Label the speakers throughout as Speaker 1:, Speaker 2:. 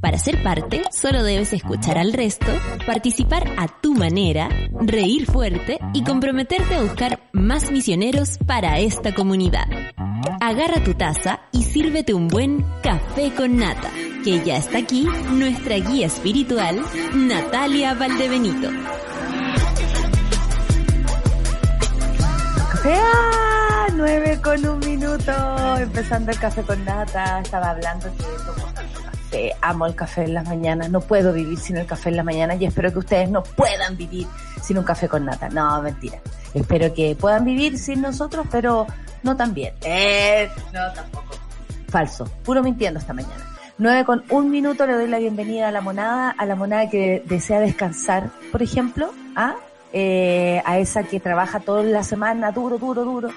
Speaker 1: Para ser parte, solo debes escuchar al resto, participar a tu manera, reír fuerte y comprometerte a buscar más misioneros para esta comunidad. Agarra tu taza y sírvete un buen café con nata, que ya está aquí nuestra guía espiritual, Natalia Valdebenito.
Speaker 2: Café a 9 con un minuto, empezando el café con nata, estaba hablando que café, amo el café en las mañanas, no puedo vivir sin el café en las mañanas y espero que ustedes no puedan vivir sin un café con nata. No, mentira. Espero que puedan vivir sin nosotros, pero no tan bien. Eh, no, tampoco. Falso, puro mintiendo esta mañana. 9 con un minuto le doy la bienvenida a la monada, a la monada que desea descansar, por ejemplo, a, eh, a esa que trabaja toda la semana, duro, duro, duro,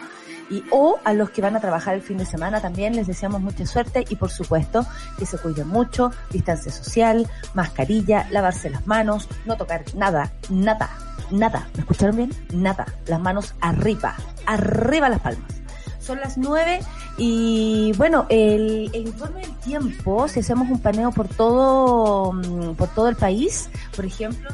Speaker 2: y o a los que van a trabajar el fin de semana también les deseamos mucha suerte y por supuesto que se cuiden mucho, distancia social, mascarilla, lavarse las manos, no tocar nada, nada, nada, ¿me escucharon bien? Nada, las manos arriba, arriba las palmas. Son las nueve y bueno, el, el informe del tiempo, si hacemos un paneo por todo, mm, por todo el país, por ejemplo,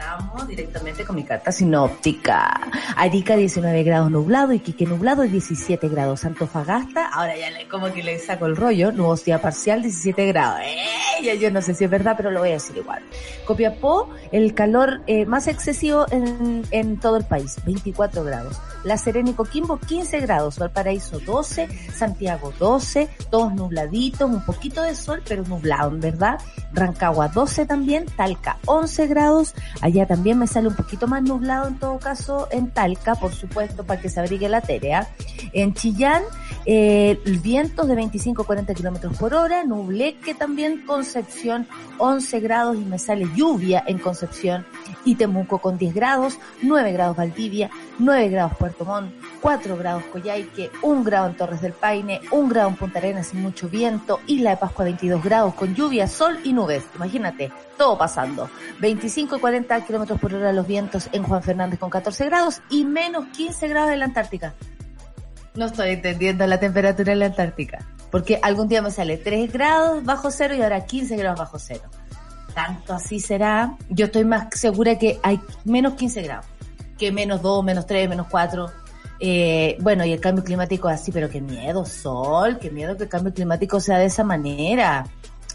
Speaker 2: Estamos directamente con mi carta sinóptica. Arica 19 grados nublado, Iquique nublado 17 grados. Antofagasta, ahora ya le, como que le saco el rollo, nubosidad parcial 17 grados. Yo no sé si es verdad, pero lo voy a decir igual. Copiapó, el calor eh, más excesivo en, en todo el país, 24 grados. La Serena y Coquimbo 15 grados, Valparaíso 12, Santiago 12, todos nubladitos, un poquito de sol, pero nublado, en verdad. Rancagua 12 también, Talca 11 grados, allá también me sale un poquito más nublado en todo caso en Talca, por supuesto, para que se abrigue la terea. En Chillán, eh, vientos de 25 a 40 kilómetros por hora, Nubleque también, Concepción 11 grados y me sale lluvia en Concepción y Temuco con 10 grados, 9 grados Valdivia, 9 grados Puerto Montt, 4 grados Coyhaique, 1 grado en Torres del Paine, 1 grado en Punta Arenas sin mucho viento, Isla de Pascua 22 grados con lluvia, sol y nubes. Imagínate, todo pasando. 25 y 40 kilómetros por hora los vientos en Juan Fernández con 14 grados y menos 15 grados en la Antártica. No estoy entendiendo la temperatura en la Antártica. Porque algún día me sale 3 grados bajo cero y ahora 15 grados bajo cero. Tanto así será. Yo estoy más segura que hay menos 15 grados. Que menos 2, menos 3, menos 4. Eh, bueno, y el cambio climático es así, pero qué miedo, Sol, qué miedo que el cambio climático sea de esa manera.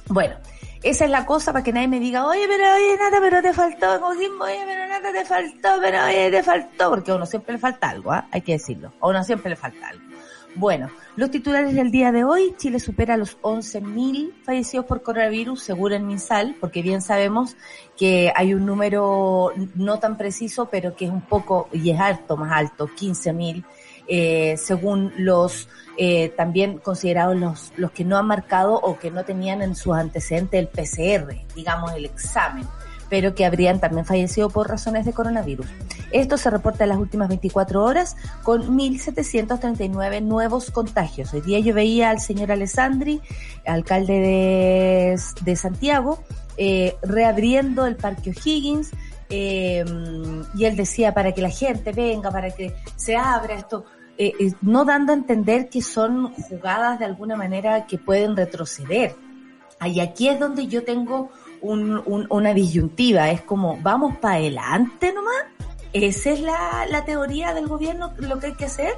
Speaker 2: Bueno, esa es la cosa para que nadie me diga, oye, pero oye, nada, pero te faltó, oye, pero nada, te faltó, pero oye, te faltó, porque a uno siempre le falta algo, ¿ah? hay que decirlo, a uno siempre le falta algo. Bueno, los titulares del día de hoy, Chile supera los 11.000 fallecidos por coronavirus, seguro en MinSal, porque bien sabemos que hay un número no tan preciso, pero que es un poco, y es alto, más alto, 15.000, eh, según los eh, también considerados los, los que no han marcado o que no tenían en sus antecedentes el PCR, digamos el examen pero que habrían también fallecido por razones de coronavirus. Esto se reporta en las últimas 24 horas con 1.739 nuevos contagios. Hoy día yo veía al señor Alessandri, alcalde de, de Santiago, eh, reabriendo el Parque O'Higgins, eh, y él decía para que la gente venga, para que se abra esto, eh, eh, no dando a entender que son jugadas de alguna manera que pueden retroceder. Y aquí es donde yo tengo un, un, una disyuntiva, es como, vamos para adelante nomás. Esa es la, la teoría del gobierno, lo que hay que hacer,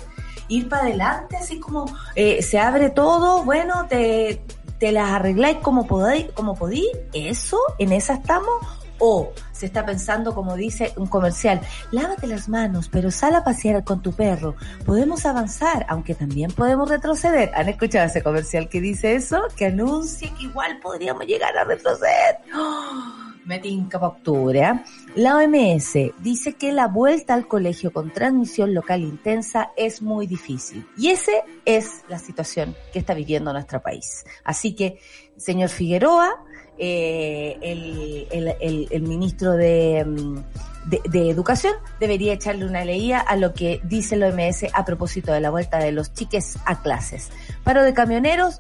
Speaker 2: ir para adelante, así como eh, se abre todo, bueno, te, te las arregláis como podéis, como podéis, eso, en esa estamos, o se está pensando, como dice un comercial, lávate las manos, pero sal a pasear con tu perro. Podemos avanzar, aunque también podemos retroceder. ¿Han escuchado ese comercial que dice eso? Que anuncia que igual podríamos llegar a retroceder. ¡Oh! Me para octubre. ¿eh? La OMS dice que la vuelta al colegio con transmisión local intensa es muy difícil. Y esa es la situación que está viviendo nuestro país. Así que, señor Figueroa, eh, el, ministro de, mm, de, de, Educación debería echarle una leía a lo que dice el OMS a propósito de la vuelta de los chiques a clases. Paro de camioneros,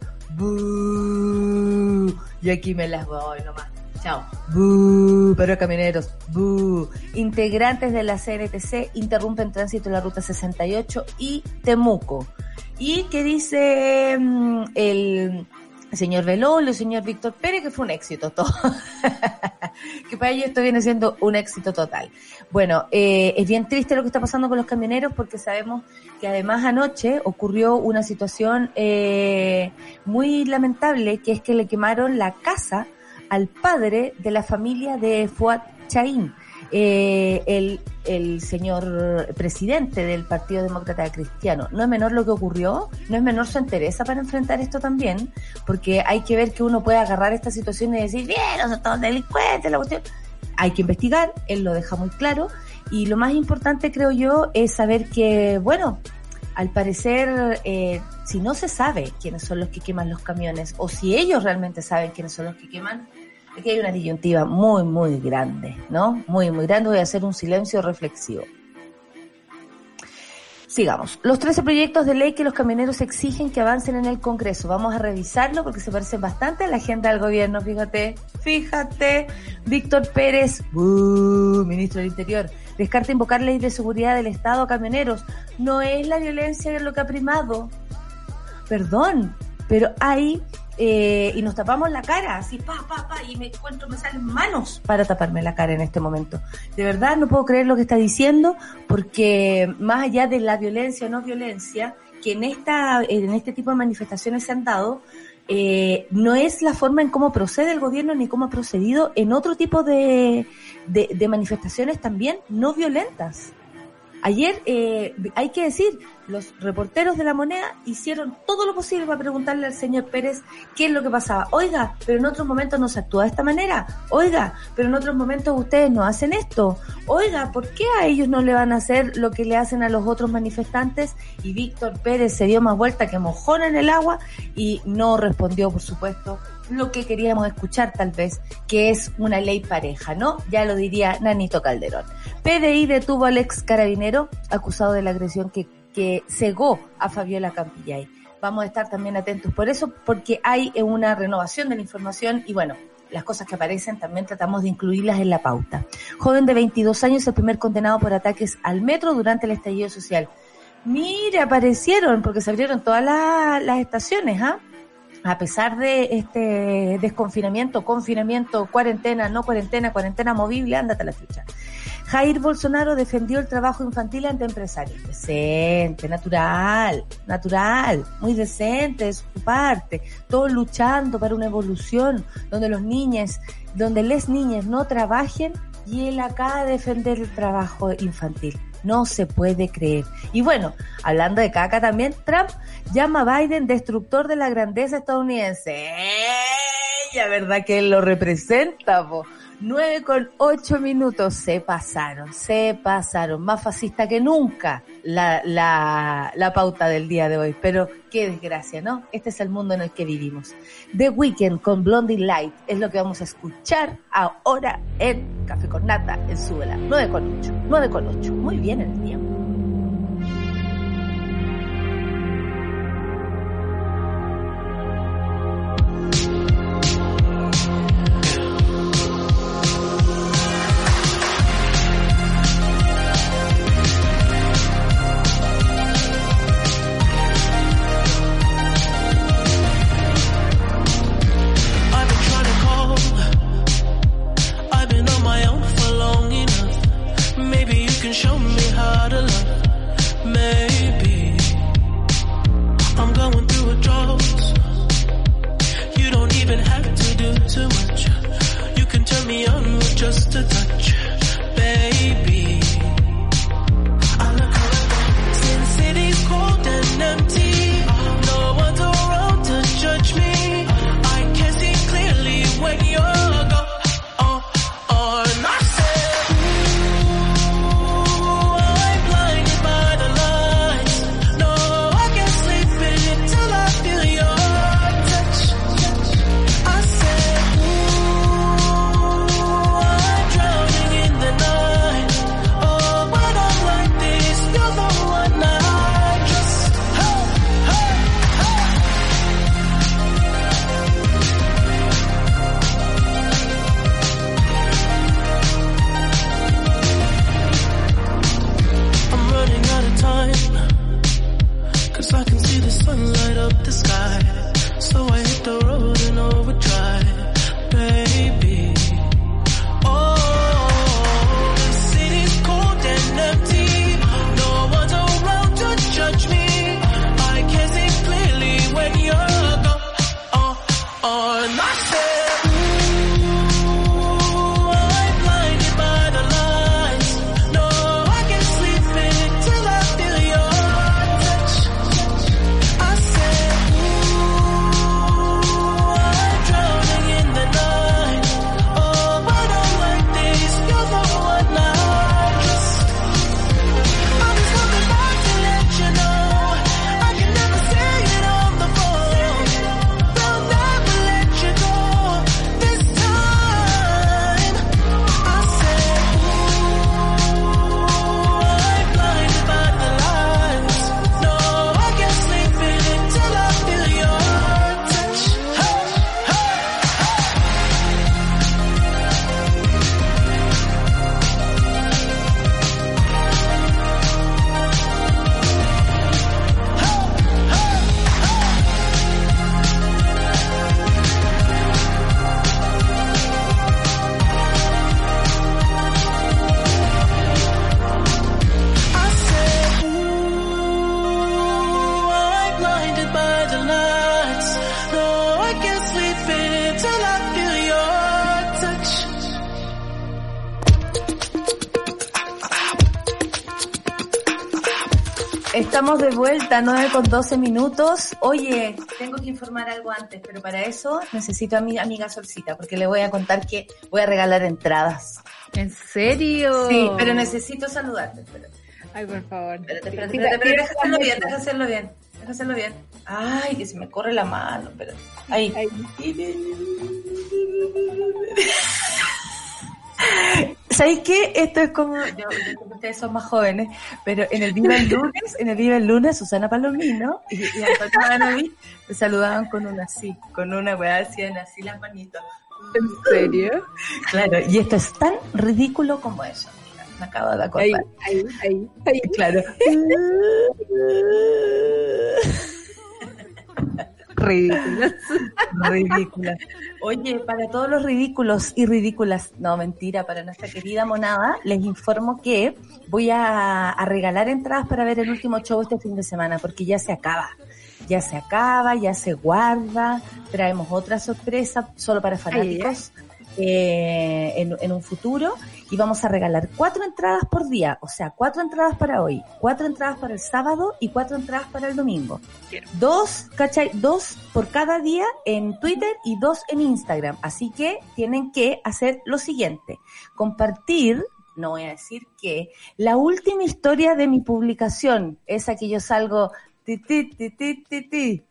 Speaker 2: y aquí me las voy nomás. Chao. Paro de camioneros. Integrantes de la CNTC interrumpen tránsito en la ruta 68 y Temuco. ¿Y qué dice mm, el señor Belolo, el señor Víctor Pérez, que fue un éxito todo. que para ellos esto viene siendo un éxito total. Bueno, eh, es bien triste lo que está pasando con los camioneros porque sabemos que además anoche ocurrió una situación eh, muy lamentable, que es que le quemaron la casa al padre de la familia de Fuad Chaín eh, el, el señor presidente del Partido Demócrata Cristiano. No es menor lo que ocurrió, no es menor su interés para enfrentar esto también, porque hay que ver que uno puede agarrar esta situación y decir, bien, son todos delincuentes, la cuestión. Hay que investigar, él lo deja muy claro, y lo más importante creo yo es saber que, bueno, al parecer, eh, si no se sabe quiénes son los que queman los camiones, o si ellos realmente saben quiénes son los que queman, Aquí hay una disyuntiva muy, muy grande, ¿no? Muy, muy grande. Voy a hacer un silencio reflexivo. Sigamos. Los 13 proyectos de ley que los camioneros exigen que avancen en el Congreso. Vamos a revisarlo porque se parecen bastante a la agenda del gobierno. Fíjate, fíjate. Víctor Pérez, ministro del Interior, descarta invocar ley de seguridad del Estado a camioneros. No es la violencia lo que ha primado. Perdón, pero hay eh, y nos tapamos la cara, así, pa, pa, pa, y me encuentro, me salen manos para taparme la cara en este momento. De verdad no puedo creer lo que está diciendo, porque más allá de la violencia o no violencia, que en esta, en este tipo de manifestaciones se han dado, eh, no es la forma en cómo procede el gobierno ni cómo ha procedido en otro tipo de, de, de manifestaciones también no violentas. Ayer, eh, hay que decir, los reporteros de la moneda hicieron todo lo posible para preguntarle al señor Pérez qué es lo que pasaba. Oiga, pero en otros momentos no se actúa de esta manera. Oiga, pero en otros momentos ustedes no hacen esto. Oiga, ¿por qué a ellos no le van a hacer lo que le hacen a los otros manifestantes? Y Víctor Pérez se dio más vuelta que mojón en el agua y no respondió, por supuesto, lo que queríamos escuchar tal vez, que es una ley pareja, ¿no? Ya lo diría Nanito Calderón. PDI detuvo al ex carabinero acusado de la agresión que, que cegó a Fabiola Campillay. Vamos a estar también atentos por eso, porque hay una renovación de la información y bueno, las cosas que aparecen también tratamos de incluirlas en la pauta. Joven de 22 años, el primer condenado por ataques al metro durante el estallido social. Mire, aparecieron, porque se abrieron todas las estaciones, ¿ah? a pesar de este desconfinamiento, confinamiento, cuarentena, no cuarentena, cuarentena movible, ándate a la ficha. Jair Bolsonaro defendió el trabajo infantil ante empresarios. Decente, natural, natural, muy decente de su parte. Todos luchando para una evolución donde los niños, donde les niñas no trabajen y él acá a defender el trabajo infantil. No se puede creer. Y bueno, hablando de caca también, Trump llama a Biden destructor de la grandeza estadounidense. Ya verdad que él lo representa, po. 9 con 8 minutos. Se pasaron, se pasaron. Más fascista que nunca la, la, la pauta del día de hoy. Pero qué desgracia, ¿no? Este es el mundo en el que vivimos. The Weekend con Blondie Light es lo que vamos a escuchar ahora en Café con Nata en Suela. 9 con 8. 9 con 8. Muy bien el tiempo. Estamos de vuelta, 9 con 12 minutos. Oye, tengo que informar algo antes, pero para eso necesito a mi amiga Solcita, porque le voy a contar que voy a regalar entradas.
Speaker 3: ¿En serio?
Speaker 2: Sí, pero necesito saludarte.
Speaker 3: Ay, por favor.
Speaker 2: Espérate, espérate, espérate, déjame hacerlo bien, déjame hacerlo bien. Déjame hacerlo bien. Ay, que se me corre la mano, espérate. Ahí. Ahí. ¿Sabéis qué? Esto es como, yo, ustedes son más jóvenes, pero en el Viva el Lunes, en el Viva el Lunes, Susana Palomino y, y Antonio me saludaban con una así, con una weá, hacían así las manitos.
Speaker 3: ¿En serio?
Speaker 2: Claro, y esto es tan ridículo como eso. me acabo de acordar.
Speaker 3: Ahí, ahí, ahí, ahí.
Speaker 2: Claro. ridículas. ridículas. Oye, para todos los ridículos y ridículas, no, mentira, para nuestra querida monada, les informo que voy a, regalar entradas para ver el último show este fin de semana, porque ya se acaba. Ya se acaba, ya se guarda, traemos otra sorpresa solo para fanáticos. Eh, en, un futuro y vamos a regalar cuatro entradas por día, o sea, cuatro entradas para hoy, cuatro entradas para el sábado y cuatro entradas para el domingo. Dos, ¿cachai? Dos por cada día en Twitter y dos en Instagram. Así que tienen que hacer lo siguiente, compartir no voy a decir que, la última historia de mi publicación, esa que yo salgo, ti, ti, ti, ti, ti, ti,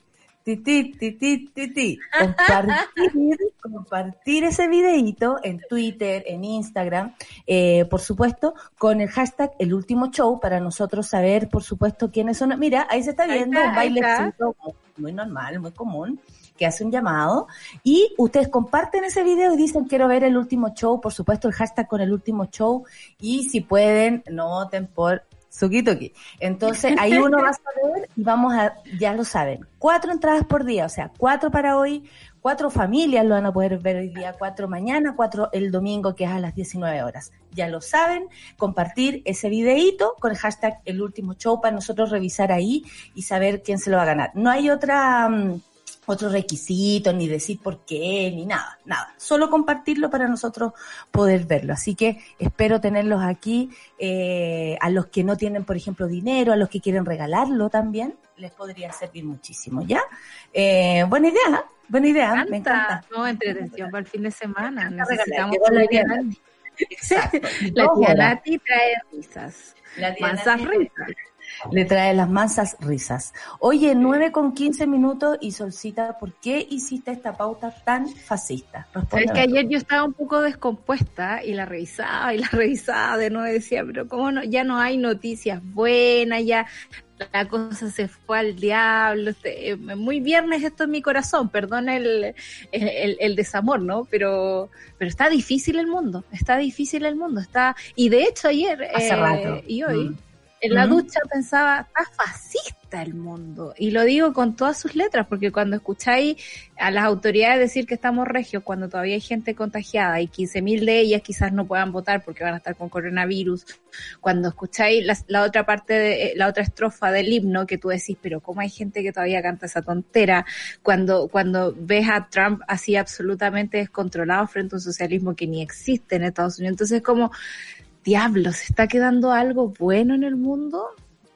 Speaker 2: Compartir, compartir ese videito en Twitter, en Instagram, eh, por supuesto, con el hashtag el último show para nosotros saber, por supuesto, quiénes son. Mira, ahí se está viendo un bailecito muy normal, muy común que hace un llamado. Y ustedes comparten ese video y dicen quiero ver el último show, por supuesto el hashtag con el último show. Y si pueden, no voten por Sukitoki. Entonces ahí uno va a saber y vamos a, ya lo saben, cuatro entradas por día, o sea, cuatro para hoy, cuatro familias lo van a poder ver hoy día, cuatro mañana, cuatro el domingo que es a las 19 horas. Ya lo saben, compartir ese videíto con el hashtag el último show para nosotros revisar ahí y saber quién se lo va a ganar. No hay otra... Mm, otros requisitos, ni decir por qué, ni nada, nada. Solo compartirlo para nosotros poder verlo. Así que espero tenerlos aquí. Eh, a los que no tienen, por ejemplo, dinero, a los que quieren regalarlo también, les podría servir muchísimo, ¿ya? Eh, buena idea, buena idea, me encanta.
Speaker 3: No, entretención para el fin de semana. Necesitamos la tía Exacto. la tía Nati trae risas. La tía risas
Speaker 2: le trae las mansas risas. Oye, 9 con 15 minutos y Solcita, ¿por qué hiciste esta pauta tan fascista?
Speaker 3: Es que ayer yo estaba un poco descompuesta y la revisaba y la revisaba de nuevo decía, pero cómo no, ya no hay noticias buenas, ya la cosa se fue al diablo, este, eh, muy viernes esto en mi corazón, perdón el, el, desamor, ¿no? Pero, pero está difícil el mundo, está difícil el mundo, está, y de hecho ayer eh, y hoy, mm. En la ducha pensaba, está fascista el mundo. Y lo digo con todas sus letras, porque cuando escucháis a las autoridades decir que estamos regios, cuando todavía hay gente contagiada y 15.000 de ellas quizás no puedan votar porque van a estar con coronavirus, cuando escucháis la, otra parte, de, eh, la otra estrofa del himno que tú decís, pero ¿cómo hay gente que todavía canta esa tontera? Cuando, cuando ves a Trump así absolutamente descontrolado frente a un socialismo que ni existe en Estados Unidos. Entonces, como diablos, ¿se está quedando algo bueno en el mundo?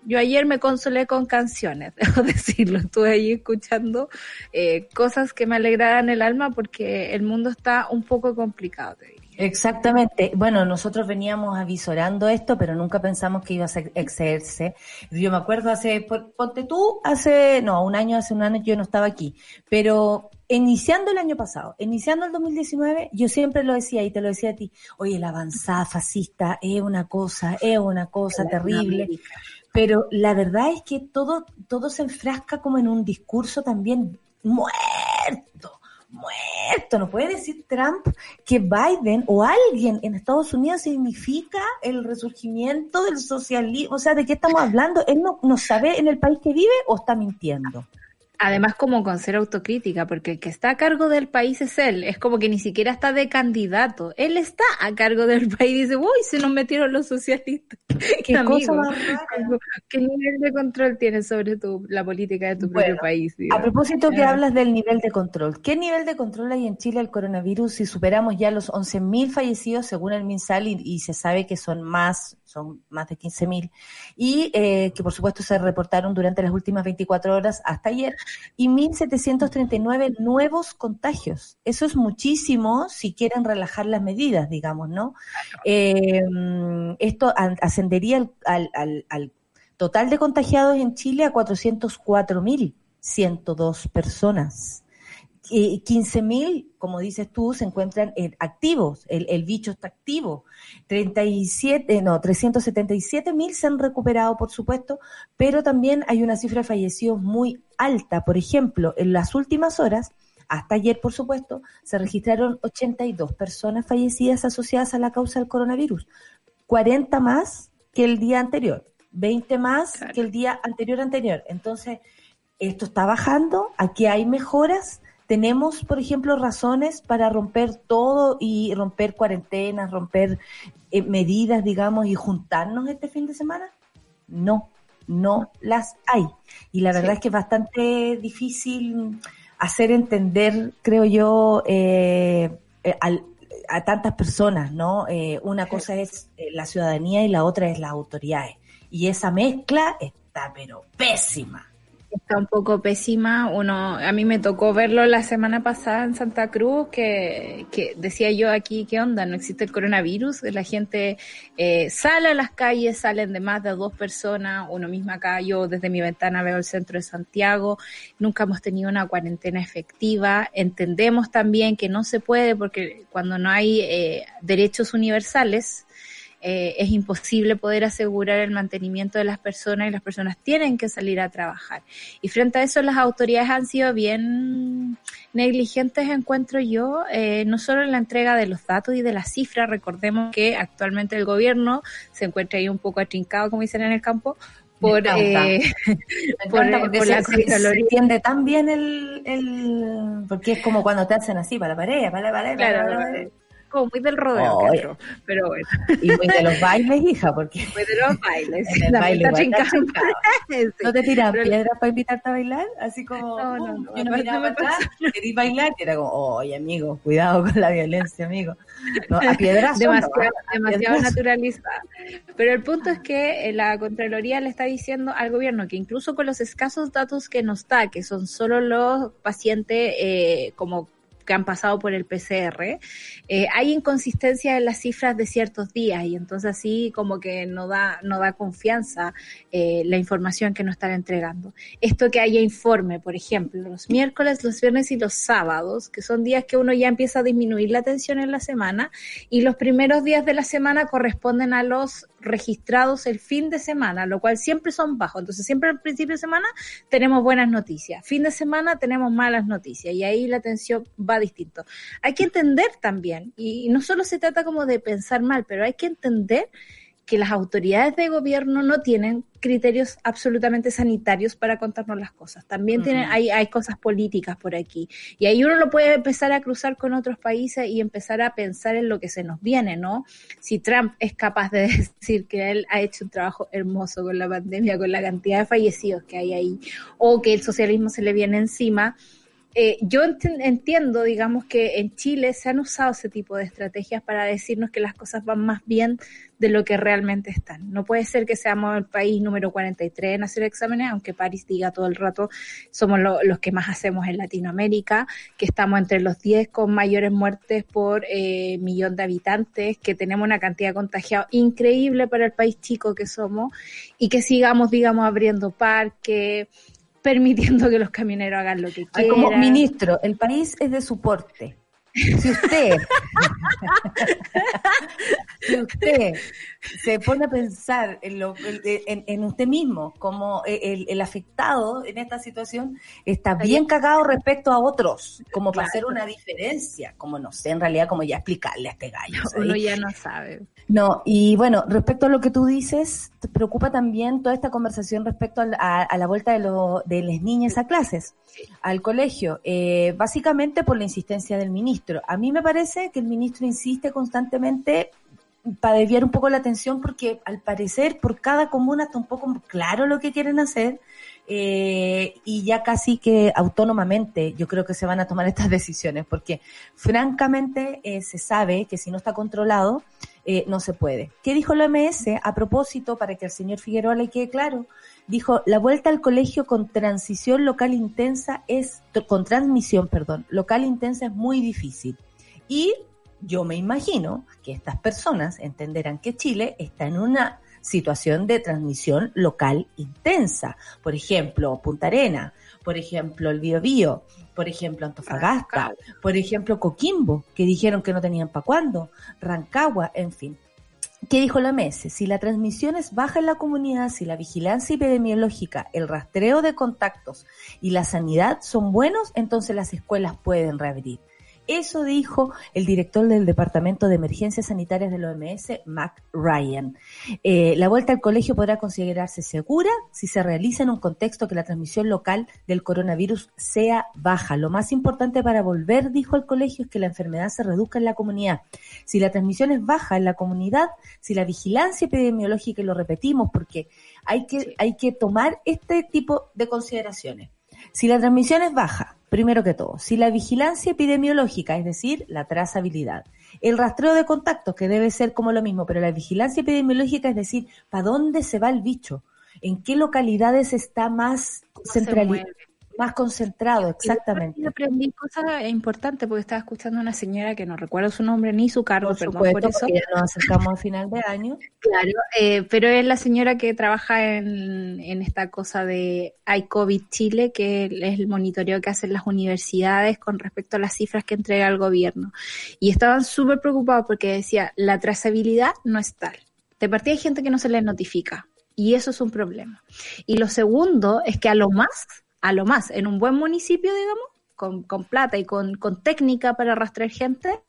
Speaker 3: Yo ayer me consolé con canciones, debo decirlo. Estuve ahí escuchando eh, cosas que me alegraran el alma porque el mundo está un poco complicado, te diría.
Speaker 2: Exactamente. Bueno, nosotros veníamos avisorando esto, pero nunca pensamos que iba a excederse. Yo me acuerdo hace, ponte tú, hace, no, un año, hace un año yo no estaba aquí, pero iniciando el año pasado, iniciando el 2019, yo siempre lo decía y te lo decía a ti, oye, la avanzada fascista es una cosa, es una cosa terrible. Pero la verdad es que todo, todo se enfrasca como en un discurso también muerto, muerto. No puede decir Trump que Biden o alguien en Estados Unidos significa el resurgimiento del socialismo. O sea, ¿de qué estamos hablando? Él no, no sabe en el país que vive o está mintiendo.
Speaker 3: Además, como con ser autocrítica, porque el que está a cargo del país es él. Es como que ni siquiera está de candidato. Él está a cargo del país y dice, uy, se nos metieron los socialistas. ¿Qué, cosa más ¿Qué nivel de control tienes sobre tu, la política de tu propio país?
Speaker 2: A propósito que hablas del nivel de control. ¿Qué nivel de control hay en Chile el coronavirus si superamos ya los 11.000 fallecidos según el MinSal y, se sabe que son más, son más de 15.000 y eh, que por supuesto se reportaron durante las últimas 24 horas hasta ayer y 1.739 nuevos contagios. Eso es muchísimo si quieren relajar las medidas, digamos, ¿no? Eh, esto ascendería al, al, total de contagiados en Chile a 404.102 personas. Y 15.000, como dices tú, se encuentran activos, el, el, bicho está activo. 37, no, 377.000 se han recuperado, por supuesto, pero también hay una cifra de fallecidos muy alta. Por ejemplo, en las últimas horas, hasta ayer, por supuesto, se registraron 82 personas fallecidas asociadas a la causa del coronavirus, 40 más que el día anterior, 20 más que el día anterior anterior. Entonces, esto está bajando, aquí hay mejoras ¿Tenemos, por ejemplo, razones para romper todo y romper cuarentenas, romper eh, medidas, digamos, y juntarnos este fin de semana? No, no las hay. Y la verdad es que es bastante difícil hacer entender, creo yo, eh, eh, a tantas personas, ¿no? una cosa es la ciudadanía y la otra es las autoridades. Y esa mezcla está, pero pésima.
Speaker 3: Está un poco pésima. Uno, a mí me tocó verlo la semana pasada en Santa Cruz, que, que decía yo aquí, ¿qué onda? No existe el coronavirus. La gente eh, sale a las calles, salen de más de dos personas. Uno mismo acá, yo desde mi ventana veo el centro de Santiago. Nunca hemos tenido una cuarentena efectiva. Entendemos también que no se puede porque cuando no hay eh, derechos universales, eh, es imposible poder asegurar el mantenimiento de las personas y las personas tienen que salir a trabajar. Y frente a eso las autoridades han sido bien negligentes, encuentro yo, eh, no solo en la entrega de los datos y de las cifras, recordemos que actualmente el gobierno se encuentra ahí un poco atrincado, como dicen en el campo, por, eh,
Speaker 2: por, por la se, se entiende tan bien el, el, porque es como cuando te hacen así para la pared, para la pared, para la pared
Speaker 3: como muy del rodeo, pero bueno.
Speaker 2: Y muy de los bailes, hija, porque...
Speaker 3: Muy de los bailes.
Speaker 2: En el baile ¿No te tiran piedras para invitarte a bailar? Así como, no, no, no, yo no miraba no atrás, querí bailar, y era como, oye, amigo, cuidado con la violencia, amigo. A piedras
Speaker 3: Demasiado, demasiado naturalizada. Pero el punto es que eh, la Contraloría le está diciendo al gobierno que incluso con los escasos datos que nos da, que son solo los pacientes eh, como que han pasado por el PCR, eh, hay inconsistencia en las cifras de ciertos días y entonces así como que no da, no da confianza eh, la información que nos están entregando. Esto que haya informe, por ejemplo, los miércoles, los viernes y los sábados, que son días que uno ya empieza a disminuir la tensión en la semana y los primeros días de la semana corresponden a los registrados el fin de semana, lo cual siempre son bajos. Entonces siempre al principio de semana tenemos buenas noticias, fin de semana tenemos malas noticias y ahí la tensión va distinto. Hay que entender también, y no solo se trata como de pensar mal, pero hay que entender que las autoridades de gobierno no tienen criterios absolutamente sanitarios para contarnos las cosas. También tienen, hay, hay cosas políticas por aquí. Y ahí uno lo puede empezar a cruzar con otros países y empezar a pensar en lo que se nos viene, ¿no? Si Trump es capaz de decir que él ha hecho un trabajo hermoso con la pandemia, con la cantidad de fallecidos que hay ahí, o que el socialismo se le viene encima, eh, yo entiendo, digamos, que en Chile se han usado ese tipo de estrategias para decirnos que las cosas van más bien de lo que realmente están. No puede ser que seamos el país número 43 en hacer exámenes, aunque París diga todo el rato, somos los que más hacemos en Latinoamérica, que estamos entre los 10 con mayores muertes por eh, millón de habitantes, que tenemos una cantidad de contagiados increíble para el país chico que somos y que sigamos, digamos, abriendo parques permitiendo que los camioneros hagan lo que quieran.
Speaker 2: Como ministro, el país es de su porte. si usted, si usted se pone a pensar en, lo, en, usted mismo como el, afectado en esta situación, está bien cagado respecto a otros, como para hacer una diferencia, como no sé, en realidad, como ya explicarle a este gallo.
Speaker 3: Uno ya no sabe.
Speaker 2: No, y bueno, respecto a lo que tú dices, preocupa también toda esta conversación respecto a, la vuelta de, lo, de las niñas a clases, al colegio, eh, básicamente por la insistencia del ministro. A mí me parece que el ministro insiste constantemente para desviar un poco la atención porque al parecer por cada comuna está un poco claro lo que quieren hacer eh, y ya casi que autónomamente yo creo que se van a tomar estas decisiones porque francamente eh, se sabe que si no está controlado eh, no se puede. ¿Qué dijo la OMS a propósito para que al señor Figueroa le quede claro? Dijo, la vuelta al colegio con transición local intensa es, con transmisión, perdón, local intensa es muy difícil. Y yo me imagino que estas personas entenderán que Chile está en una situación de transmisión local intensa. Por ejemplo, Punta Arena, por ejemplo, el Biobío, por ejemplo, Antofagasta, por ejemplo, Coquimbo, que dijeron que no tenían para cuándo, Rancagua, en fin. ¿Qué dijo la MES? Si la transmisión es baja en la comunidad, si la vigilancia epidemiológica, el rastreo de contactos y la sanidad son buenos, entonces las escuelas pueden reabrir. Eso dijo el director del Departamento de Emergencias Sanitarias de la OMS, Mac Ryan. Eh, la vuelta al colegio podrá considerarse segura si se realiza en un contexto que la transmisión local del coronavirus sea baja. Lo más importante para volver, dijo el colegio, es que la enfermedad se reduzca en la comunidad. Si la transmisión es baja en la comunidad, si la vigilancia epidemiológica, y lo repetimos porque hay que, hay que tomar este tipo de consideraciones. Si la transmisión es baja, primero que todo, si la vigilancia epidemiológica, es decir, la trazabilidad, el rastreo de contactos, que debe ser como lo mismo, pero la vigilancia epidemiológica, es decir, ¿para dónde se va el bicho? ¿En qué localidades está más centralizado? Más concentrado, exactamente.
Speaker 3: Yo aprendí cosas importantes porque estaba escuchando a una señora que no recuerdo su nombre ni su cargo, por perdón por eso.
Speaker 2: Ya nos acercamos al final de año.
Speaker 3: Claro, eh, pero es la señora que trabaja en, en esta cosa de iCovid Chile, que es el monitoreo que hacen las universidades con respecto a las cifras que entrega el gobierno. Y estaban súper preocupados porque decía, la trazabilidad no es tal. De partida hay gente que no se le notifica. Y eso es un problema. Y lo segundo es que a lo más a lo más en un buen municipio, digamos, con, con plata y con, con técnica para arrastrar gente,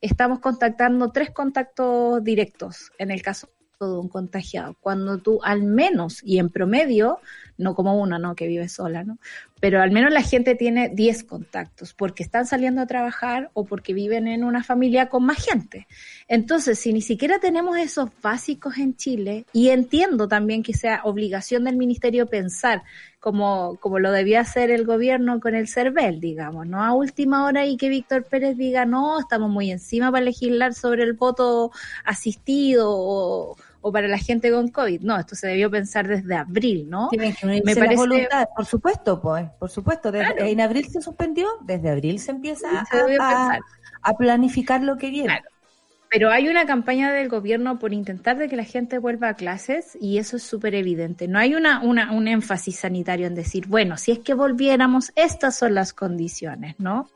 Speaker 3: estamos contactando tres contactos directos en el caso de un contagiado. Cuando tú al menos y en promedio, no como uno, ¿no? Que vive sola, ¿no? Pero al menos la gente tiene 10 contactos porque están saliendo a trabajar o porque viven en una familia con más gente. Entonces, si ni siquiera tenemos esos básicos en Chile, y entiendo también que sea obligación del ministerio pensar como, como lo debía hacer el gobierno con el CERVEL, digamos, no a última hora y que Víctor Pérez diga, no, estamos muy encima para legislar sobre el voto asistido o, o para la gente con COVID. No, esto se debió pensar desde abril, ¿no?
Speaker 2: Tienen que Me parece... voluntad, por supuesto, pues, por supuesto. En abril se suspendió, desde abril se empieza a, a, planificar lo que viene.
Speaker 3: Pero hay una campaña del gobierno por intentar de que la gente vuelva a clases y eso es súper evidente. No hay una, una, un énfasis sanitario en decir, bueno, si es que volviéramos, estas son las condiciones, ¿no?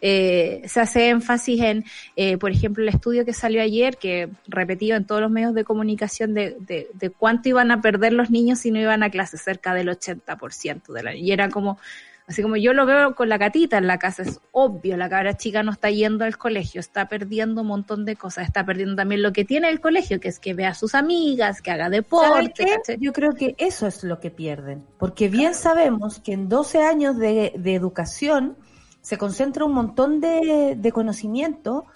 Speaker 3: Eh, se hace énfasis en, eh, por ejemplo, el estudio que salió ayer, que repetido en todos los medios de comunicación, de, de, de cuánto iban a perder los niños si no iban a clases, cerca del 80% de la, y era como, Así como yo lo veo con la gatita en la casa, es obvio, la cabra chica no está yendo al colegio, está perdiendo un montón de cosas, está perdiendo también lo que tiene el colegio, que es que vea a sus amigas, que haga deporte.
Speaker 2: Yo creo que eso es lo que pierden, porque bien sabemos que en 12 años de, educación se concentra un montón de, de conocimiento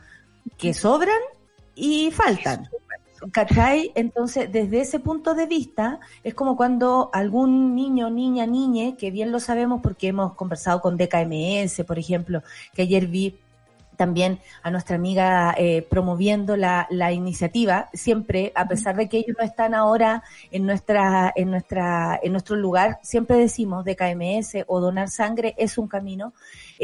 Speaker 2: que sobran y faltan. ¿Cachai? Entonces, desde ese punto de vista, es como cuando algún niño, niña, niñe, que bien lo sabemos porque hemos conversado con DKMS, por ejemplo, que ayer vi también a nuestra amiga eh, promoviendo la, la, iniciativa, siempre, a pesar de que ellos no están ahora en nuestra, en nuestra, en nuestro lugar, siempre decimos de KMS o donar sangre es un camino.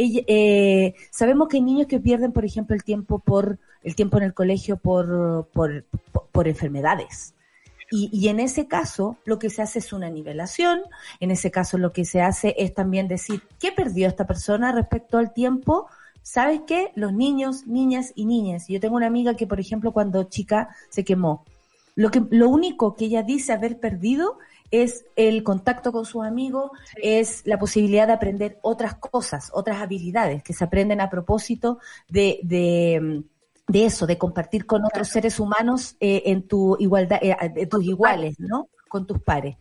Speaker 2: Eh, sabemos que hay niños que pierden, por ejemplo, el tiempo por el tiempo en el colegio por, por, enfermedades. Y, y, en ese caso, lo que se hace es una nivelación. En ese caso, lo que se hace es también decir, ¿qué perdió esta persona respecto al tiempo? ¿Sabes qué? Los niños, niñas y niñas. Yo tengo una amiga que, por ejemplo, cuando chica se quemó. Lo, que, lo único que ella dice haber perdido es el contacto con sus amigos, es la posibilidad de aprender otras cosas, otras habilidades que se aprenden a propósito de, de, de eso, de compartir con otros seres humanos eh, en tu igualdad, eh, de tus iguales, ¿no? Con tus pares.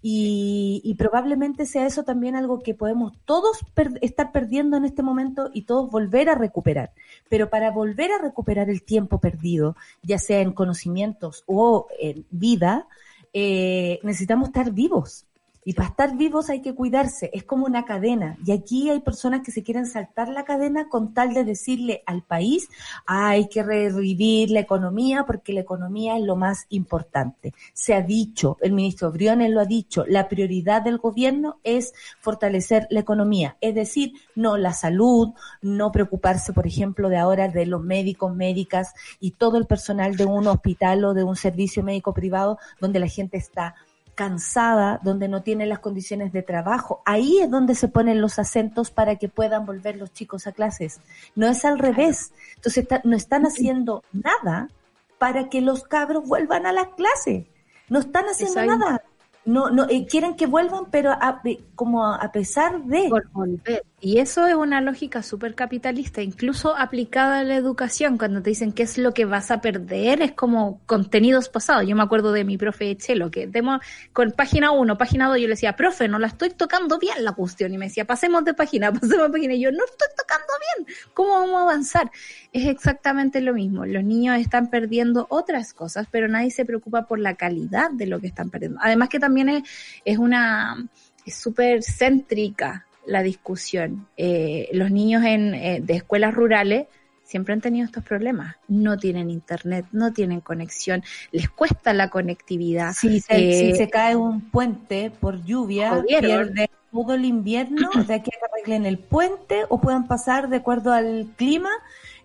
Speaker 2: Y, y, probablemente sea eso también algo que podemos todos estar perdiendo en este momento y todos volver a recuperar. Pero para volver a recuperar el tiempo perdido, ya sea en conocimientos o en vida, eh, necesitamos estar vivos. Y para estar vivos hay que cuidarse, es como una cadena. Y aquí hay personas que se quieren saltar la cadena con tal de decirle al país, hay que revivir la economía porque la economía es lo más importante. Se ha dicho, el ministro Briones lo ha dicho, la prioridad del gobierno es fortalecer la economía. Es decir, no la salud, no preocuparse, por ejemplo, de ahora de los médicos, médicas y todo el personal de un hospital o de un servicio médico privado donde la gente está cansada, donde no tiene las condiciones de trabajo. Ahí es donde se ponen los acentos para que puedan volver los chicos a clases. No es al revés. Entonces no están haciendo nada para que los cabros vuelvan a las clases. No están haciendo nada no, no eh, quieren que vuelvan, pero como a pesar de.
Speaker 3: Y eso es una lógica súper capitalista, incluso aplicada a la educación, cuando te dicen qué es lo que vas a perder, es como contenidos pasados. Yo me acuerdo de mi profe Chelo, que demos, con página 1, página 2, yo le decía, profe, no la estoy tocando bien la cuestión, y me decía, pasemos de página, pasemos de página, y yo, no estoy tocando bien, ¿cómo vamos a avanzar? Es exactamente lo mismo, los niños están perdiendo otras cosas, pero nadie se preocupa por la calidad de lo que están perdiendo. Además que también es, es una, es súper céntrica la discusión. Eh, los niños en, eh, de escuelas rurales siempre han tenido estos problemas. No tienen internet, no tienen conexión, les cuesta la conectividad.
Speaker 2: Si se, eh, cae un puente por lluvia, pierden todo el invierno, de que arreglen el puente o puedan pasar de acuerdo al clima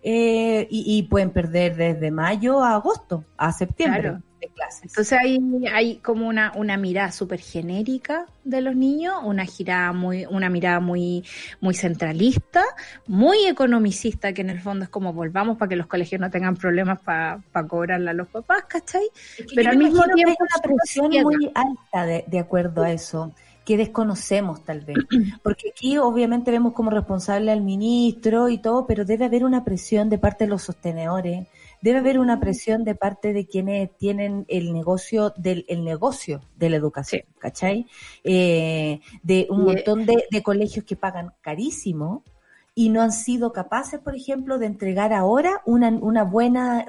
Speaker 2: y, y, pueden perder desde mayo a agosto, a septiembre. Claro.
Speaker 3: Entonces hay, hay como una, una mirada súper genérica de los niños, una girada muy, una mirada muy, muy centralista, muy economicista, que en el fondo es como volvamos para que los colegios no tengan problemas para cobrarle a los papás, ¿cachai?
Speaker 2: Pero al mismo tiempo una presión muy alta de, de acuerdo a eso que desconocemos tal vez. Porque aquí obviamente vemos como responsable al ministro y todo, pero debe haber una presión de parte de los sostenedores, debe haber una presión de parte de quienes tienen el negocio del el negocio de la educación, ¿cachai? Eh, de un montón de, de, colegios que pagan carísimo y no han sido capaces, por ejemplo, de entregar ahora una, una buena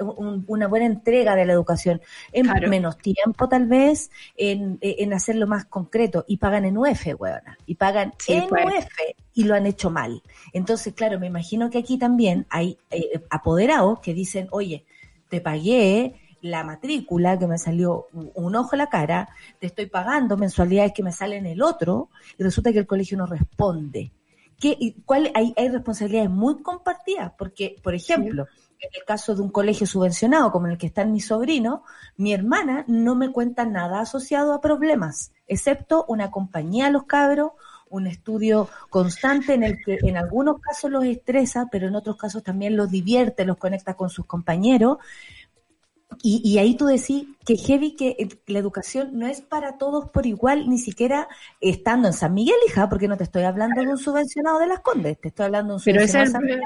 Speaker 2: una buena entrega de la educación en menos tiempo tal vez, en, en hacerlo más concreto y pagan en UF, huevona, y pagan en pues. UF y lo han hecho mal. Entonces, claro, me imagino que aquí también hay eh, apoderados que dicen, oye, te pagué la matrícula que me salió un ojo en la cara, te estoy pagando mensualidades que me salen el otro, y resulta que el colegio no responde. ¿Qué, cuál, hay, hay responsabilidades muy compartidas, porque, por ejemplo, en el caso de un colegio subvencionado como el que está en mi sobrino, mi hermana no me cuenta nada asociado a problemas, excepto una compañía a los cabros, un estudio constante en el que en algunos casos los estresa, pero en otros casos también los divierte, los conecta con sus compañeros. Y, ahí tú decís que heavy que la educación no es para todos por igual, ni siquiera estando en San Miguel, hija, porque no te estoy hablando de un subvencionado de las Condes, te estoy hablando de un subvencionado
Speaker 3: Pero es el,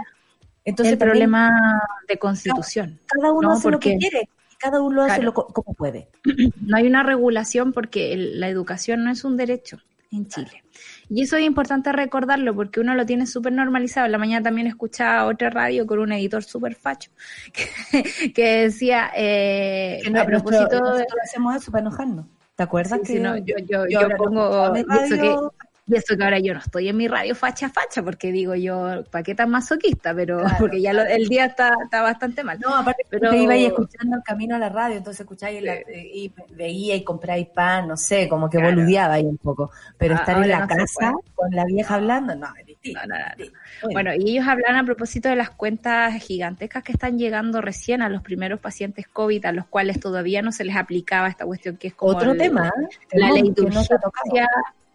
Speaker 3: Entonces, el problema de constitución.
Speaker 2: Cada, uno hace lo que quiere cada uno lo hace como puede.
Speaker 3: No hay una regulación porque la educación no es un derecho en Chile. Y eso es importante recordarlo porque uno lo tiene súper normalizado. En la mañana también escuchaba otra radio con un editor súper facho que, decía, eh,
Speaker 2: a propósito... Nosotros hacemos eso para enojarnos. ¿Te acuerdas?
Speaker 3: que no, yo, yo, yo, pongo... Y eso que ahora yo no estoy en mi radio facha facha, porque digo yo, ¿para qué tan masoquista? Pero porque ya el día está, está bastante mal.
Speaker 2: No, aparte pero... te iba escuchando el camino a la radio, entonces escucháis y veía y compráis pan, no sé, como que boludeaba ahí un poco. Pero ah, estar en la casa con la vieja hablando, no, es distinto.
Speaker 3: bueno. y ellos hablan a propósito de las cuentas gigantescas que están llegando recién a los primeros pacientes COVID, a los cuales todavía no se les aplicaba esta cuestión que es como
Speaker 2: otro tema,
Speaker 3: la ley de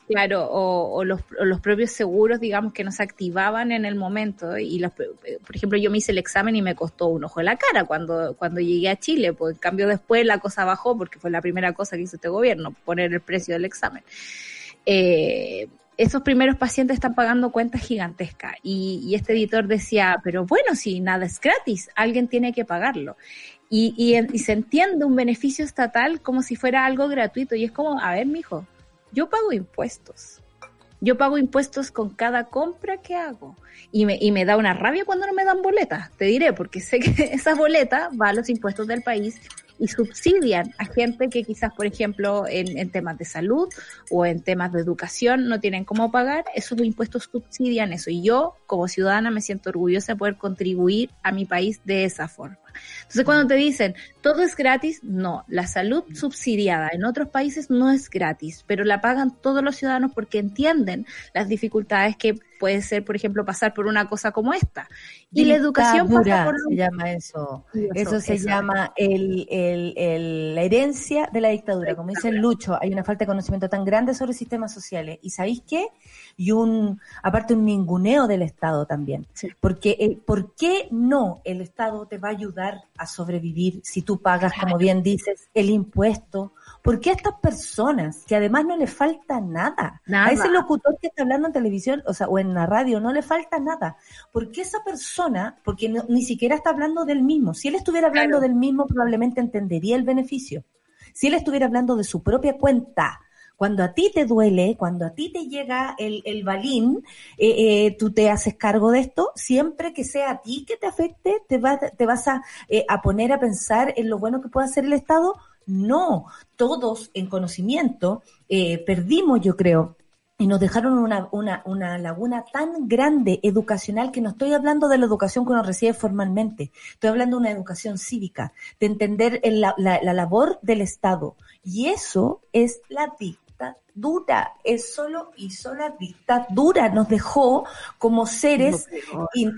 Speaker 3: Claro, o, los, los, propios seguros, digamos, que no se activaban en el momento. Y los, por ejemplo, yo me hice el examen y me costó un ojo en la cara cuando, cuando llegué a Chile. Pues en cambio después la cosa bajó porque fue la primera cosa que hizo este gobierno, poner el precio del examen. Eh, esos primeros pacientes están pagando cuentas gigantescas. Y, y, este editor decía, pero bueno, si nada es gratis, alguien tiene que pagarlo. Y, y, y se entiende un beneficio estatal como si fuera algo gratuito. Y es como, a ver, mijo, yo pago impuestos. Yo pago impuestos con cada compra que hago. Y me, y me da una rabia cuando no me dan boletas, te diré, porque sé que esa boleta va a los impuestos del país y subsidian a gente que quizás, por ejemplo, en, en, temas de salud o en temas de educación no tienen cómo pagar, esos impuestos subsidian eso. Y yo, como ciudadana, me siento orgullosa de poder contribuir a mi país de esa forma. Entonces, cuando te dicen todo es gratis, no, la salud subsidiada en otros países no es gratis, pero la pagan todos los ciudadanos porque entienden las dificultades que puede ser, por ejemplo, pasar por una cosa como esta.
Speaker 2: Y la educación pasa por se llama eso. Eso, se llama el, el, la herencia de la dictadura. Como dice Lucho, hay una falta de conocimiento tan grande sobre sistemas sociales. ¿Y sabéis qué? Y un, aparte un ninguneo del Estado también. Porque, eh, ¿por qué no el Estado te va a ayudar a sobrevivir si tú pagas, como bien dices, el impuesto? ¿Por qué a estas personas, que además no le falta nada, a ese locutor que está hablando en televisión, o sea, o en la radio, no le falta nada? ¿Por qué esa persona, porque ni siquiera está hablando del mismo, si él estuviera hablando del mismo, probablemente entendería el beneficio. Si él estuviera hablando de su propia cuenta, cuando a ti te duele, cuando a ti te llega el, el balín, eh, eh, tú te haces cargo de esto, siempre que sea a ti que te afecte, te, te vas a, eh, a poner a pensar en lo bueno que puede hacer el Estado no, todos en conocimiento eh, perdimos, yo creo, y nos dejaron una, una, una, laguna tan grande educacional que no estoy hablando de la educación que uno recibe formalmente, estoy hablando de una educación cívica, de entender la, la labor del Estado. Y eso es la dictadura, es solo y sola dictadura. Nos dejó como seres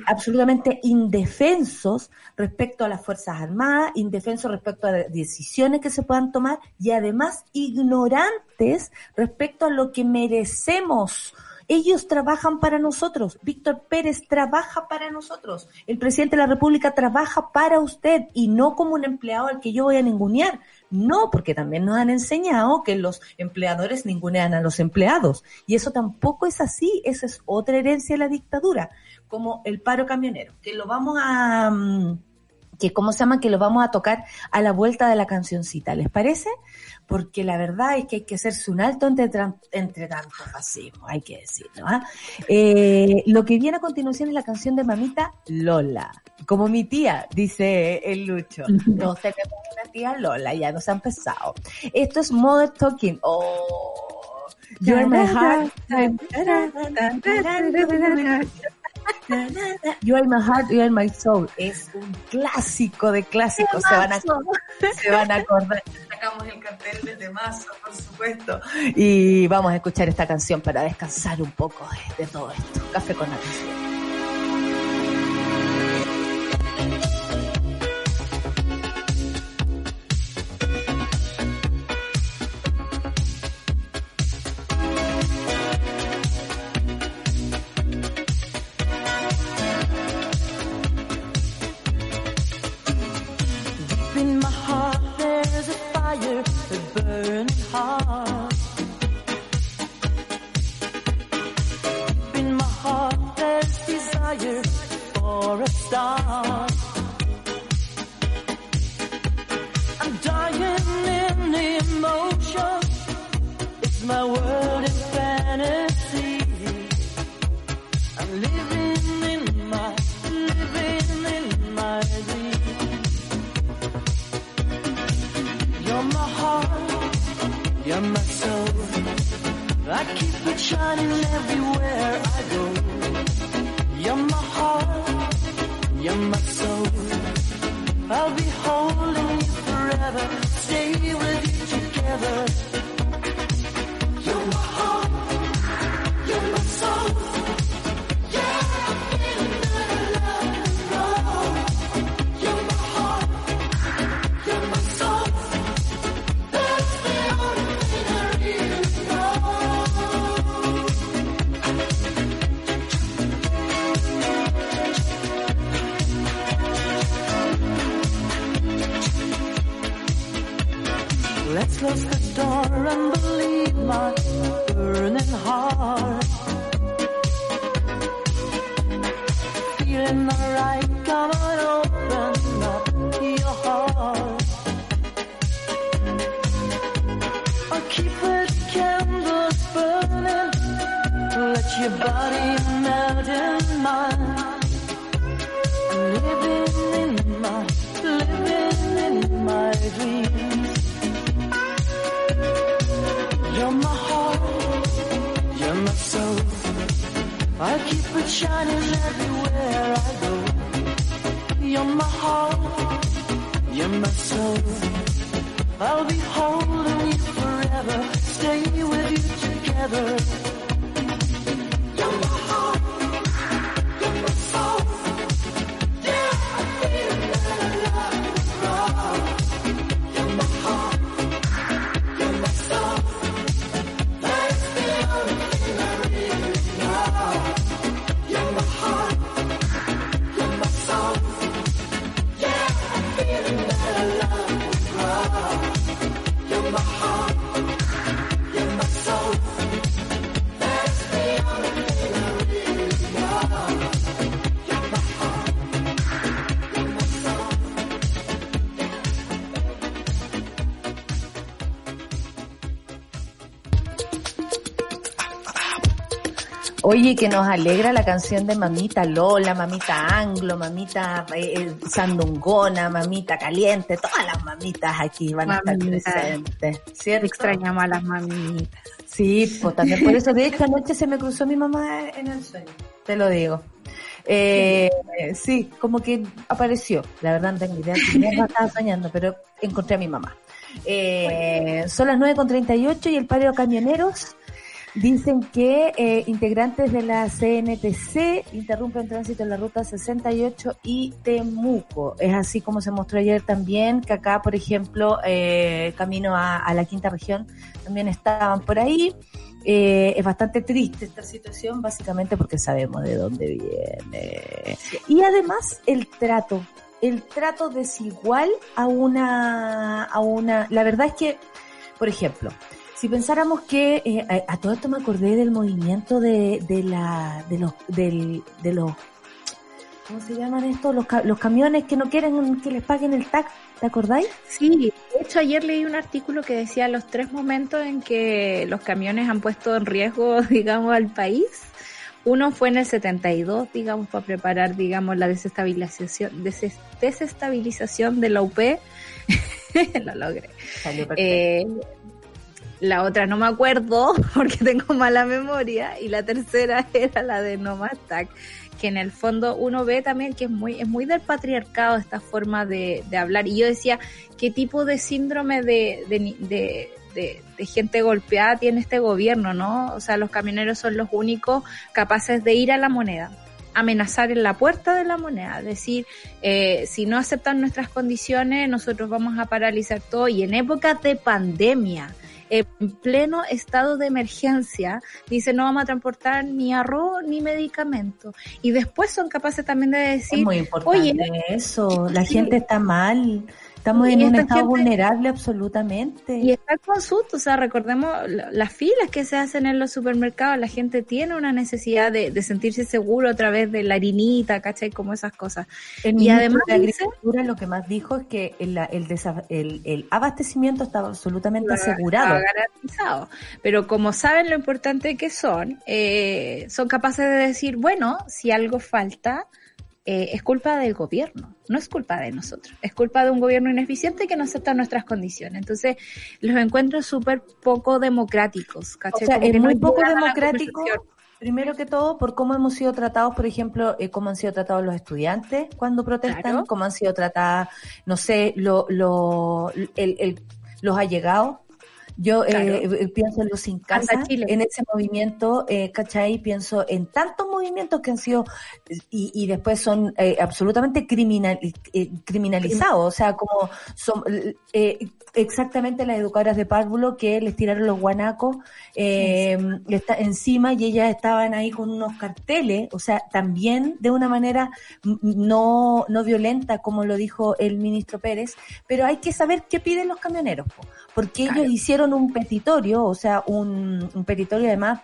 Speaker 2: absolutamente indefensos respecto a las Fuerzas Armadas, indefensos respecto a decisiones que se puedan tomar y además ignorantes respecto a lo que merecemos. Ellos trabajan para nosotros. Víctor Pérez trabaja para nosotros. El presidente de la República trabaja para usted y no como un empleado al que yo voy a ningunear. No, porque también nos han enseñado que los empleadores ningunean a los empleados. Y eso tampoco es así. Esa es otra herencia de la dictadura, como el paro camionero, que lo vamos a... Mm, que cómo se llama, que lo vamos a tocar a la vuelta de la cancioncita, ¿les parece? Porque la verdad es que hay que hacerse un alto entre, entre tanto fascismo, hay que decirlo. ¿ah? Eh, lo que viene a continuación es la canción de mamita Lola, como mi tía, dice el Lucho. No sé qué una tía Lola, ya nos ha empezado. Esto es Mother Talking. Oh, you're my heart. You are my heart, you are my soul. Es un clásico de clásicos. Se van, a, se van a acordar. Sacamos el cartel de mazo, por supuesto. Y vamos a escuchar esta canción para descansar un poco de, todo esto. Café con atención.
Speaker 4: fire or a star. I'm dying in emotion. It's my world in fantasy. I'm living in my, living in my dream. You're my heart, you're my soul. I keep it shining everywhere I go. you're my soul. I'll be holding you forever, stay with you together. You're my heart.
Speaker 2: Oye, que nos alegra la canción de Mamita Lola, Mamita Anglo, Mamita eh, eh, Sandungona, Mamita Caliente, todas las mamitas aquí van a estar presentes.
Speaker 3: Se
Speaker 2: ¿Cierto?
Speaker 3: extrañamos a las mamitas.
Speaker 2: Sí, pues también por eso. De hecho, anoche se me cruzó mi mamá en el sueño, te lo digo. Eh, sí, como que apareció. La verdad no tengo idea mierda estaba soñando, pero encontré a mi mamá. Eh, son las 9.38 y el paro de camioneros dicen que eh, integrantes de la CNTC interrumpen tránsito en la ruta 68 y Temuco. Es así como se mostró ayer también, que acá, por ejemplo, eh, camino a, a la quinta región, también estaban por ahí. Eh, es bastante triste esta situación, básicamente porque sabemos de dónde viene. Y además el trato, el trato desigual a una, a una, la verdad es que, por ejemplo, si pensáramos que eh, a, a todo esto me acordé del movimiento de, de la, de los, del, de los, ¿cómo se llaman estos? Los, ca- los camiones que no quieren que les paguen el TAC, ¿te acordáis?
Speaker 3: Sí, de hecho ayer leí un artículo que decía los tres momentos en que los camiones han puesto en riesgo, digamos, al país. Uno fue en el 72, digamos, para preparar, digamos, la desestabilización, deses- desestabilización de la UP. Lo logré.
Speaker 2: Salió perfecto.
Speaker 3: Eh, la otra no me acuerdo porque tengo mala memoria y la tercera era la de No Más TAC, que en el fondo uno ve también que es muy es muy del patriarcado esta forma de, hablar y yo decía qué tipo de síndrome de- de- de gente golpeada tiene este gobierno, ¿no? O sea, los camioneros son los únicos capaces de ir a la moneda amenazar en la puerta de la moneda, decir, eh, si no aceptan nuestras condiciones, nosotros vamos a paralizar todo. Y en épocas de pandemia, en pleno estado de emergencia, dice no vamos a transportar ni arroz ni medicamento. Y después son capaces también de
Speaker 2: es
Speaker 3: decir,
Speaker 2: muy importante
Speaker 3: oye,
Speaker 2: eso, la
Speaker 3: sí.
Speaker 2: gente está mal, estamos
Speaker 3: Y
Speaker 2: en un
Speaker 3: esta
Speaker 2: estado
Speaker 3: gente-
Speaker 2: vulnerable absolutamente.
Speaker 3: Y está con susto, o sea, recordemos la- las filas que se hacen en los supermercados, la gente tiene una necesidad de, de sentirse seguro a través de la harinita, ¿cachai? Como esas cosas.
Speaker 2: El
Speaker 3: Y además
Speaker 2: de Agricultura lo que más dijo es que el, el, el- el abastecimiento estaba absolutamente asegurado.
Speaker 3: Estaba garantizado. Pero como saben lo importante que son, eh, son capaces de decir, bueno, si algo falta, eh, es culpa del gobierno, no es culpa de nosotros, es culpa de un gobierno ineficiente que no acepta nuestras condiciones. Entonces, los encuentro súper poco democráticos,
Speaker 2: O
Speaker 3: ¿cachai?
Speaker 2: sea,
Speaker 3: Como
Speaker 2: es
Speaker 3: que
Speaker 2: muy poco democrático, primero que todo, por cómo hemos sido tratados, por ejemplo, eh, cómo han sido tratados los estudiantes cuando protestan,
Speaker 3: Claro.
Speaker 2: cómo han sido tratadas, no sé, lo, lo, el, el- los allegados Yo eh,
Speaker 3: Claro.
Speaker 2: eh, pienso en los sin casa, en ese movimiento, eh, ¿cachai? Pienso en tantos movimientos que han sido y, y después son eh, absolutamente criminal, eh, criminalizados, o sea, como son eh, exactamente las educadoras de párvulo que les tiraron los guanacos eh, está encima y ellas estaban ahí con unos carteles, o sea, también de una manera no, no violenta, como lo dijo el ministro Pérez, pero hay que saber qué piden los camioneros, po, porque
Speaker 3: Claro.
Speaker 2: ellos hicieron un petitorio, o sea, un, un petitorio además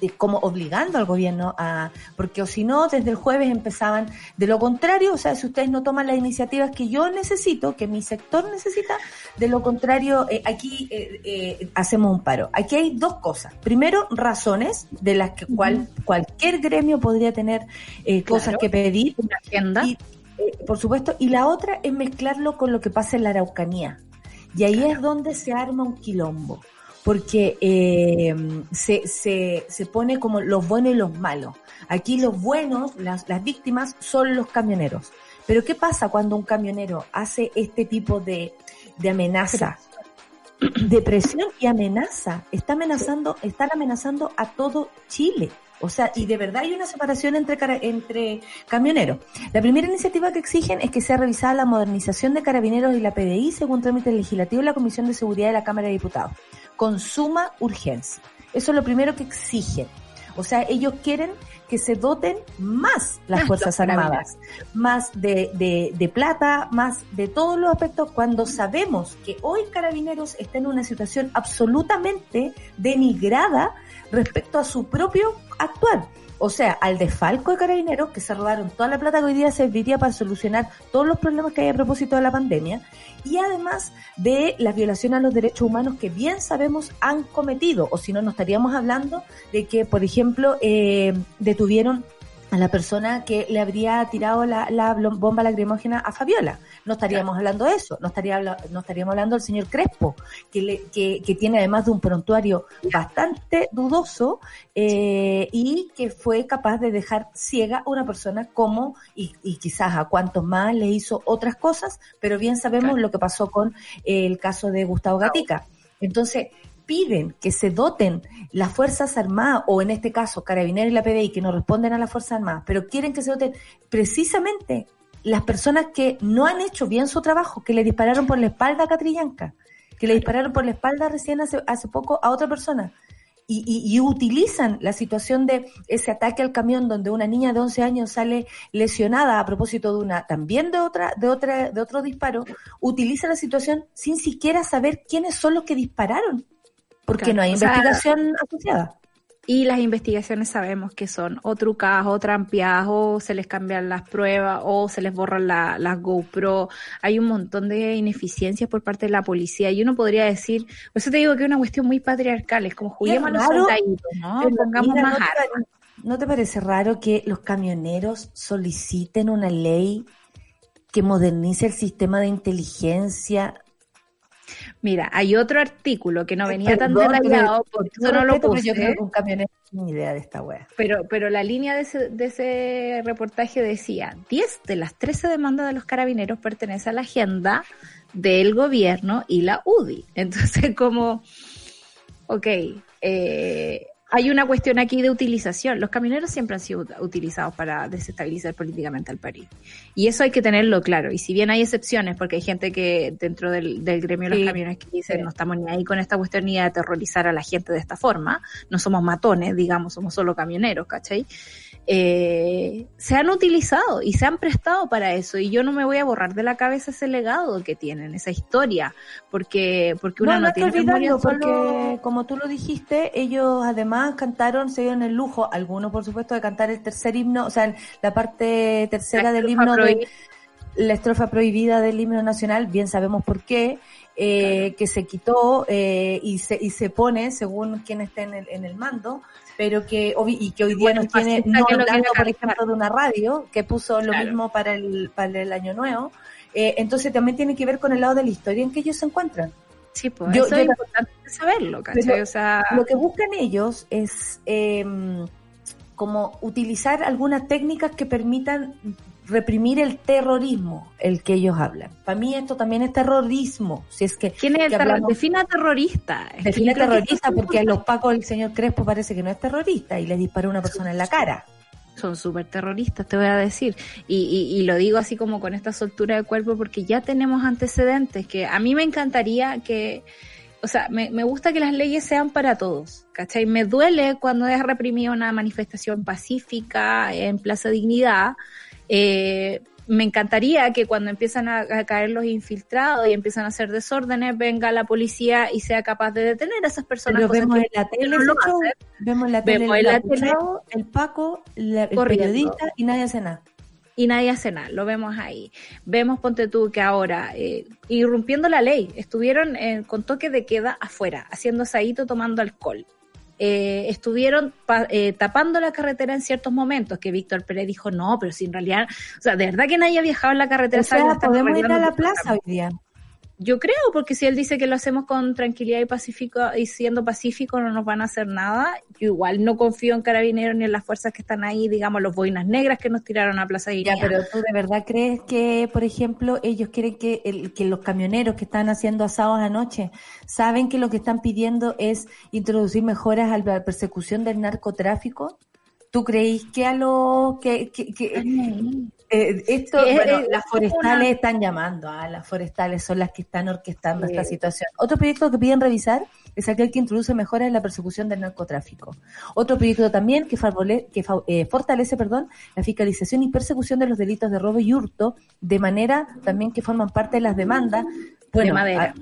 Speaker 2: eh, como obligando al gobierno a, porque o si no, desde el jueves empezaban, de lo contrario, o sea, si ustedes no toman las iniciativas que yo necesito, que mi sector necesita, de lo contrario, eh, aquí eh, eh, hacemos un paro. Aquí hay dos cosas. Primero, razones de las que cual, cualquier gremio podría tener eh, cosas
Speaker 3: Claro.
Speaker 2: que pedir,
Speaker 3: Una agenda.
Speaker 2: y, eh, por supuesto, y la otra es mezclarlo con lo que pasa en la Araucanía. Y ahí es donde se arma un quilombo, porque eh, se, se, se pone como los buenos y los malos. Aquí los buenos, las, las víctimas, son los camioneros. Pero ¿qué pasa cuando un camionero hace este tipo de, de amenaza? De presión y amenaza. Está amenazando, están amenazando a todo Chile. O sea, y de verdad hay una separación entre, entre camioneros. La primera iniciativa que exigen es que sea revisada la modernización de carabineros y la PDI según trámite legislativo de la Comisión de Seguridad de la Cámara de Diputados. Con suma urgencia. Eso es lo primero que exigen. O sea, ellos quieren que se doten más las Fuerzas. Armadas, más de, de, de plata, más de todos los aspectos, cuando sabemos que hoy Carabineros está en una situación absolutamente denigrada respecto a su propio actuar. O sea, al desfalco de carabineros que se robaron toda la plata que hoy día serviría para solucionar todos los problemas que hay a propósito de la pandemia y además de las violaciones a los derechos humanos que bien sabemos han cometido, o si no, no estaríamos hablando de que, por ejemplo, eh, detuvieron a la persona que le habría tirado la, bomba lacrimógena a Fabiola. No estaríamos hablando de eso, no, estaría, no estaríamos hablando del señor Crespo, que, le, que, que tiene además de un prontuario bastante dudoso eh, y que fue capaz de dejar ciega a una persona como, y, y quizás a cuantos más le hizo otras cosas, pero bien sabemos
Speaker 3: Claro.
Speaker 2: lo que pasó con eh, el caso de Gustavo Gatica. Entonces, piden que se doten las Fuerzas Armadas, o en este caso Carabineros y la PDI, que no responden a las Fuerzas Armadas, pero quieren que se doten precisamente las personas que no han hecho bien su trabajo, que le dispararon por la espalda a Catrillanca, que le dispararon por la espalda recién hace, hace poco a otra persona. Y, y- y utilizan la situación de ese ataque al camión donde una niña de 11 años sale lesionada a propósito de una también de otra de otra de otro disparo utilizan la situación sin siquiera saber quiénes son los que dispararon porque
Speaker 3: Claro,
Speaker 2: no hay
Speaker 3: o sea,
Speaker 2: investigación asociada.
Speaker 3: Y las investigaciones sabemos que son o trucadas o trampeadas o se les cambian las pruebas o se les borran la- las GoPro. Hay un montón de ineficiencias por parte de la policía y uno podría decir, por eso te digo que es una cuestión muy patriarcal, es como juguemos los
Speaker 2: raro,
Speaker 3: soldaditos, ¿no?
Speaker 2: Pero
Speaker 3: Pongamos
Speaker 2: mira,
Speaker 3: más
Speaker 2: ¿no te
Speaker 3: armas.
Speaker 2: ¿No te parece raro que los camioneros soliciten una ley que modernice el sistema de inteligencia?
Speaker 3: Mira, hay otro artículo que no venía tan detallado,
Speaker 2: con
Speaker 3: eso no lo
Speaker 2: pero Yo
Speaker 3: puse.
Speaker 2: creo que un camionero tiene idea de esta wea.
Speaker 3: Pero, pero la línea de ese, de ese reportaje decía, 10 de las 13 demandas de los carabineros pertenecen a la agenda del gobierno y la UDI. Entonces, como, ok, eh, hay una cuestión aquí de utilización. Los camioneros siempre han sido ut- utilizados para desestabilizar políticamente al país. Y eso hay que tenerlo claro. Y si bien hay excepciones, porque hay gente que dentro del, del gremio de
Speaker 2: Sí,
Speaker 3: los camiones que dicen no estamos ni ahí con esta cuestión ni a aterrorizar a la gente de esta forma, no somos matones, digamos, somos solo camioneros, ¿cachai? Eh, se han utilizado y se han prestado para eso y yo no me voy a borrar de la cabeza ese legado que tienen, esa historia, porque porque una
Speaker 2: No,
Speaker 3: no,
Speaker 2: no
Speaker 3: tiene memoria
Speaker 2: olvidarlo porque,
Speaker 3: solo-
Speaker 2: como tú lo dijiste, ellos además cantaron, se dieron el lujo, algunos por supuesto, de cantar el tercer himno, o sea, la parte tercera
Speaker 3: La
Speaker 2: del himno de, la estrofa prohibida del himno nacional, bien sabemos por qué, eh, que se quitó eh, y, se, y se pone según quien esté en el, en el mando, pero que y que hoy día
Speaker 3: Bueno,
Speaker 2: nos tiene no hablando, por ejemplo, de una radio que puso lo
Speaker 3: Claro.
Speaker 2: mismo para el, para el año nuevo. Eh, entonces también tiene que ver con el lado de la historia en que ellos se encuentran.
Speaker 3: Sí, pues
Speaker 2: Yo-
Speaker 3: eso
Speaker 2: yo
Speaker 3: es importante saberlo, ¿cachai?
Speaker 2: Pero
Speaker 3: o sea,
Speaker 2: Lo que buscan ellos es eh, como utilizar algunas técnicas que permitan reprimir el terrorismo, el que ellos hablan. Para mí esto también es terrorismo. Si es que,
Speaker 3: ¿Quién es
Speaker 2: que
Speaker 3: Defina terrorista. Que
Speaker 2: terrorista porque a los pacos el señor Crespo parece que no es terrorista y le disparó a una persona en la cara.
Speaker 3: son súper terroristas, te voy a decir. Y, y, y lo digo así como con esta soltura de cuerpo porque ya tenemos antecedentes que a mí me encantaría que, o sea, me, me gusta que las leyes sean para todos, ¿cachai? Me duele cuando es reprimida una manifestación pacífica en Plaza Dignidad. Eh, me encantaría que cuando empiezan a, a caer los infiltrados y empiezan a hacer desórdenes, venga la policía y sea capaz de detener a esas personas.
Speaker 2: Pero vemos
Speaker 3: que
Speaker 2: en la tele
Speaker 3: no lo
Speaker 2: show, vemos en la tele
Speaker 3: Vemos en
Speaker 2: el
Speaker 3: la
Speaker 2: abucheo, el Paco, la- el periodista y nadie hace nada.
Speaker 3: y nadie hace nada, lo vemos ahí. Vemos, ponte tú, que ahora, eh, irrumpiendo la ley, estuvieron eh, con toque de queda afuera, haciendo asadito, tomando alcohol. Eh, estuvieron pa- eh, tapando la carretera en ciertos momentos, que Víctor Pérez dijo, no, pero si en realidad, o sea, de verdad que nadie ha viajado en la carretera.
Speaker 2: O sea, podemos ir a la plaza hoy día.
Speaker 3: Yo creo, porque si él dice que lo hacemos con tranquilidad y pacífico y siendo pacífico no nos van a hacer nada, yo igual no confío en Carabineros ni en las fuerzas que están ahí, digamos, los boinas negras que nos tiraron a Plaza
Speaker 2: Ya,
Speaker 3: Dignidad.
Speaker 2: pero tú de verdad crees que, por ejemplo, ellos quieren que, el- que los camioneros que están haciendo asados anoche saben que lo que están pidiendo es introducir mejoras a la persecución del narcotráfico? ¿Tú creéis que a los que, que, que- eh, esto,
Speaker 3: Sí, es-
Speaker 2: bueno,
Speaker 3: es
Speaker 2: las forestales están llamando, ah, las forestales son las que están orquestando
Speaker 3: Sí.
Speaker 2: esta situación. Otro proyecto que piden revisar es aquel que introduce mejoras en la persecución del narcotráfico. Otro proyecto también que, eh, fortalece perdón, la fiscalización y persecución de los delitos de robo y hurto, de manera también que forman parte de las demandas bueno,
Speaker 3: madera.
Speaker 2: a-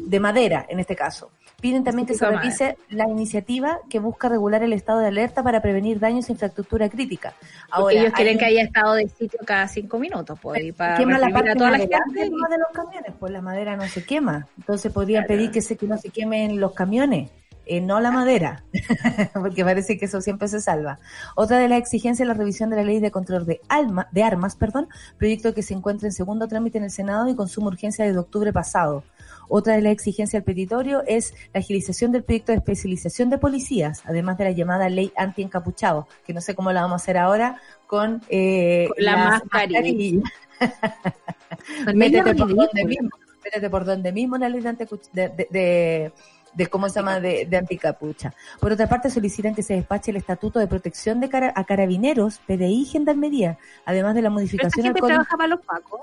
Speaker 2: de madera en este caso. Piden también que se revise la iniciativa que busca regular el estado de alerta para prevenir daños a infraestructura crítica.
Speaker 3: Porque ellos quieren que haya estado de sitio cada cinco minutos, pues, y para
Speaker 2: quema la parte
Speaker 3: a toda la gente.
Speaker 2: de los camiones, pues la madera no se quema. Entonces podrían
Speaker 3: Claro.
Speaker 2: pedir que, se, que no se quemen los camiones, eh, no la madera, porque parece que eso siempre se salva. Otra de las exigencias es la revisión de la ley de control de, alma, de armas, perdón, proyecto que se encuentra en segundo trámite en el Senado y con suma urgencia desde octubre pasado. Otra de las exigencias del petitorio es la agilización del proyecto de especialización de policías, además de la llamada ley anti-encapuchado, que no sé cómo la vamos a hacer ahora con, eh,
Speaker 3: Con la mascarilla.
Speaker 2: métete por donde mismo, métete por donde mismo la ley de, de, de, de- cómo se llama de, de anticapucha. Por otra parte, solicitan que se despache el estatuto de protección de cara- a carabineros, PDI y gendarmería, además de la modificación al código,
Speaker 3: trabaja para los pacos.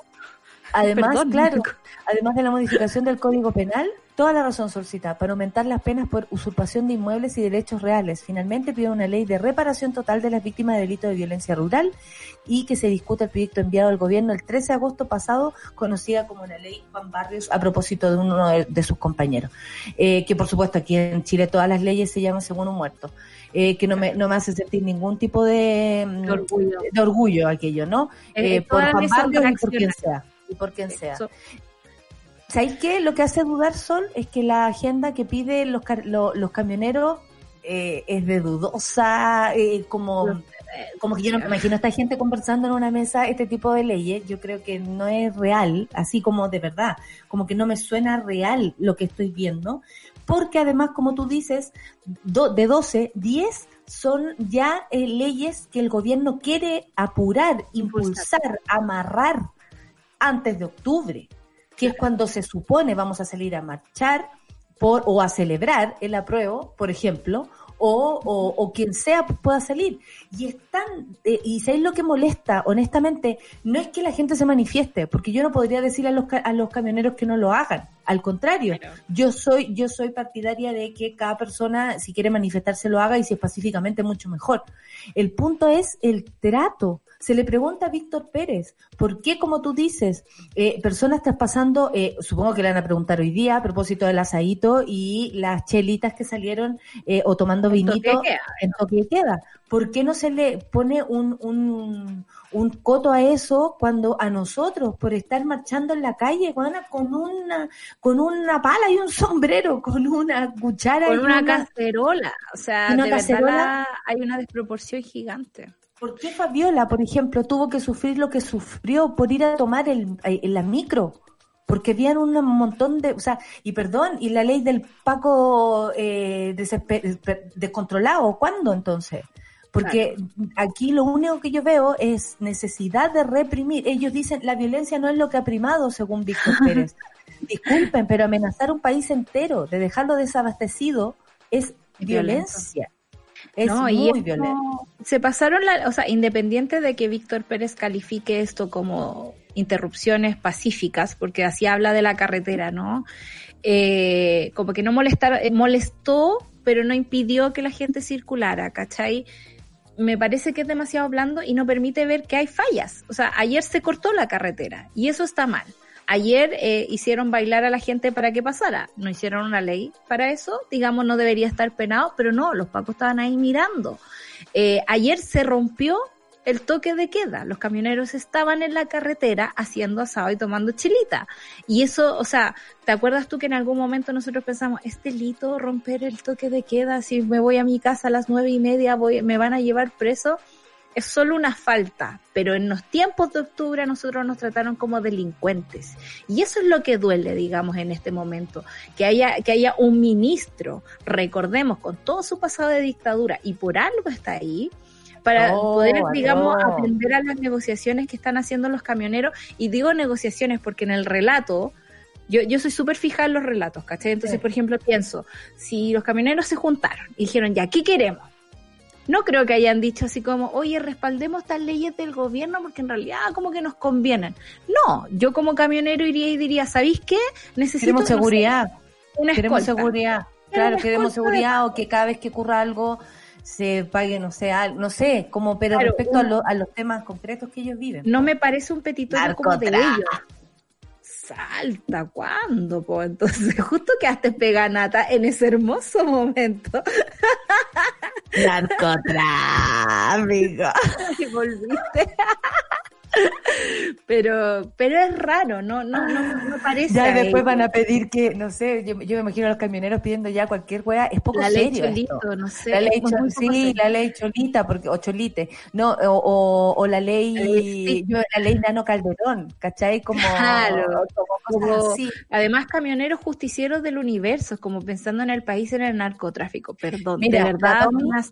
Speaker 2: Además,
Speaker 3: Perdón.
Speaker 2: claro, además de la modificación del código penal, toda la razón solicitada para aumentar las penas por usurpación de inmuebles y derechos reales. Finalmente pide una ley de reparación total de las víctimas de delitos de violencia rural y que se discuta el proyecto enviado al gobierno el 13 de agosto pasado, conocida como la ley Juan Barrios, a propósito de uno de, de sus compañeros. Eh, que por supuesto aquí en Chile todas las leyes se llaman según un muerto. Eh, que no me, no me hace sentir ningún tipo de, mm,
Speaker 3: De orgullo.
Speaker 2: de orgullo aquello, ¿no?
Speaker 3: Eh,
Speaker 2: Eh, por
Speaker 3: todas
Speaker 2: Juan Barrios y por quien sea. Y por quien sea.
Speaker 3: Eso-
Speaker 2: ¿Sabéis qué? Lo que hace dudar, Sol, es que la agenda que piden los, car- lo- los camioneros eh, es de dudosa, eh, como, como que yo no me imagino a esta gente conversando en una mesa este tipo de leyes. Yo creo que no es real, así como de verdad, como que no me suena real lo que estoy viendo. Porque además, como tú dices, do- de 12, 10 son ya eh, leyes que el gobierno quiere apurar, impulsar, amarrar antes de octubre, que es cuando se supone vamos a salir a marchar por, o a celebrar el apruebo, por ejemplo, o, o, o quien sea pueda salir. Y es tan, eh, y ¿sabéis lo que molesta? Honestamente, no es que la gente se manifieste, porque yo no podría decir a los, a los camioneros que no lo hagan. Al contrario,
Speaker 3: Claro.
Speaker 2: yo soy, yo soy partidaria de que cada persona, si quiere manifestarse, lo haga y si es pacíficamente, mucho mejor. El punto es el trato. Se le pregunta a Víctor Pérez, ¿por qué, como tú dices, eh, personas traspasando, eh, supongo que le van a preguntar hoy día a propósito del asadito y las chelitas que salieron eh, o tomando vinito en toque de queda? ¿Por qué no se le pone un, un, un coto a eso cuando a nosotros, por estar marchando en la calle, weona, con una, con una pala y un sombrero, con una cuchara
Speaker 3: Con
Speaker 2: y
Speaker 3: una cacerola. O sea,
Speaker 2: Una
Speaker 3: de
Speaker 2: cacerola.
Speaker 3: la- hay una desproporción gigante.
Speaker 2: ¿Por qué Fabiola, por ejemplo, tuvo que sufrir lo que sufrió por ir a tomar el, el- la micro? Porque habían un montón de, o sea, y perdón, y la ley del Paco eh, descontrolado, ¿cuándo entonces? Porque aquí lo único que yo veo es necesidad de reprimir. Ellos dicen, la violencia no es lo que ha primado, según Víctor Pérez. Disculpen, pero amenazar un país entero, de dejarlo desabastecido, es violencia. Es
Speaker 3: No,
Speaker 2: muy
Speaker 3: y
Speaker 2: violento.
Speaker 3: Se pasaron la, o sea, independiente de que Víctor Pérez califique esto como interrupciones pacíficas, porque así habla de la carretera, ¿no? Eh, como que no molestar, eh, molestó, pero no impidió que la gente circulara, ¿cachai? Me parece que es demasiado blando y no permite ver que hay fallas. O sea, ayer se cortó la carretera y eso está mal. Ayer eh, hicieron bailar a la gente para que pasara. No hicieron una ley para eso. Digamos, no debería estar penado, pero no, los pacos estaban ahí mirando. Eh, ayer se rompió el toque de queda. Los camioneros estaban en la carretera haciendo asado y tomando chilita. Y eso, o sea, ¿te acuerdas tú que en algún momento nosotros pensamos, es delito romper el toque de queda? Si me voy a mi casa a las nueve y media, voy, me van a llevar preso. Es solo una falta, pero en los tiempos de octubre nosotros nos trataron como delincuentes. Y eso es lo que duele, digamos, en este momento. Que haya, que haya un ministro, recordemos, con todo su pasado de dictadura, y por algo está ahí, para
Speaker 2: Oh,
Speaker 3: poder, digamos,
Speaker 2: aló.
Speaker 3: atender a las negociaciones que están haciendo los camioneros. Y digo negociaciones porque en el relato, yo, yo soy súper fija en los relatos, ¿cachai? Entonces,
Speaker 2: Sí.
Speaker 3: por ejemplo, pienso, si los camioneros se juntaron y dijeron, ya, ¿qué queremos? No creo que hayan dicho así como, oye, respaldemos estas leyes del gobierno porque en realidad como que nos convienen. No, yo como camionero iría y diría, ¿sabéis qué? Necesito
Speaker 2: Queremos
Speaker 3: no sé,
Speaker 2: seguridad.
Speaker 3: una
Speaker 2: Queremos
Speaker 3: escolta.
Speaker 2: seguridad. Claro, queremos seguridad o que cada vez que ocurra algo se pague, no sé, al- no sé, como, pero
Speaker 3: Claro,
Speaker 2: respecto a, lo- a los temas concretos que ellos viven.
Speaker 3: No me parece un petitorio como de ellos. Salta, ¿cuándo? Po? Entonces, justo quedaste peganata en ese hermoso momento.
Speaker 2: Narcotráfico.
Speaker 3: y volviste. pero, pero es raro, no, no, no, no parece.
Speaker 2: Ya después van a pedir que, no sé, yo, yo me imagino a los camioneros pidiendo ya cualquier wea, es poco
Speaker 3: la ley
Speaker 2: esto.
Speaker 3: cholito, no sé.
Speaker 2: La ley, sí,
Speaker 3: serio.
Speaker 2: la ley cholita, porque, o cholite, no, o, o, o la ley,
Speaker 3: La ley
Speaker 2: yo, la ley nano calderón, ¿cachai? Como,
Speaker 3: Claro,
Speaker 2: como cosas
Speaker 3: como-
Speaker 2: así.
Speaker 3: Además, camioneros justicieros del universo, como pensando en el país en el narcotráfico. Perdón,
Speaker 2: Mira,
Speaker 3: de verdad. hace-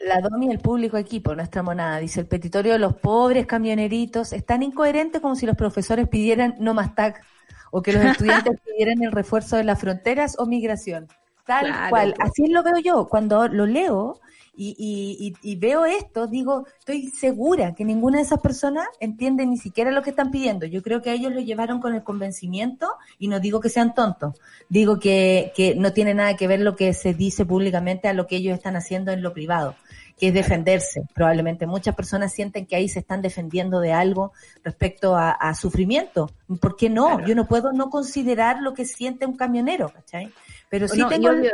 Speaker 2: La Domi, el público equipo, nuestra monada, dice el petitorio de los pobres camioneritos es tan incoherente como si los profesores pidieran no más TAC o que los estudiantes pidieran el refuerzo de las fronteras o migración. Tal
Speaker 3: Claro,
Speaker 2: cual.
Speaker 3: pues.
Speaker 2: Así lo veo yo. Cuando lo leo y, y, y, y veo esto, digo, estoy segura que ninguna de esas personas entiende ni siquiera lo que están pidiendo. Yo creo que ellos lo llevaron con el convencimiento y no digo que sean tontos. Digo que, que no tiene nada que ver lo que se dice públicamente a lo que ellos están haciendo en lo privado que es defenderse. Probablemente muchas personas sienten que ahí se están defendiendo de algo respecto a, a sufrimiento. ¿Por qué no?
Speaker 3: Claro.
Speaker 2: Yo no puedo no considerar lo que siente un camionero, ¿cachai? Pero sí
Speaker 3: No,
Speaker 2: tengo
Speaker 3: yo-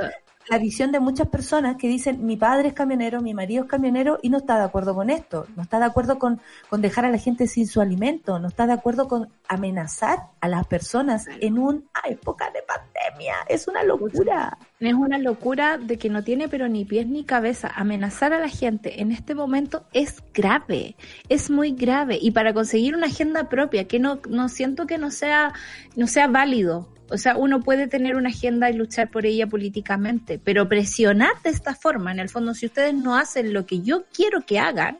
Speaker 2: la visión de muchas personas que dicen mi padre es camionero, mi marido es camionero y no está de acuerdo con esto, no está de acuerdo con, con dejar a la gente sin su alimento, no está de acuerdo con amenazar a las personas en una época de pandemia. Es una locura.
Speaker 3: Es una locura de que no tiene pero ni pies ni cabeza. Amenazar a la gente en este momento es grave, es muy grave. Y para conseguir una agenda propia, que no, no siento que no sea, no sea válido. O sea, uno puede tener una agenda y luchar por ella políticamente, pero presionar de esta forma, en el fondo, si ustedes no hacen lo que yo quiero que hagan,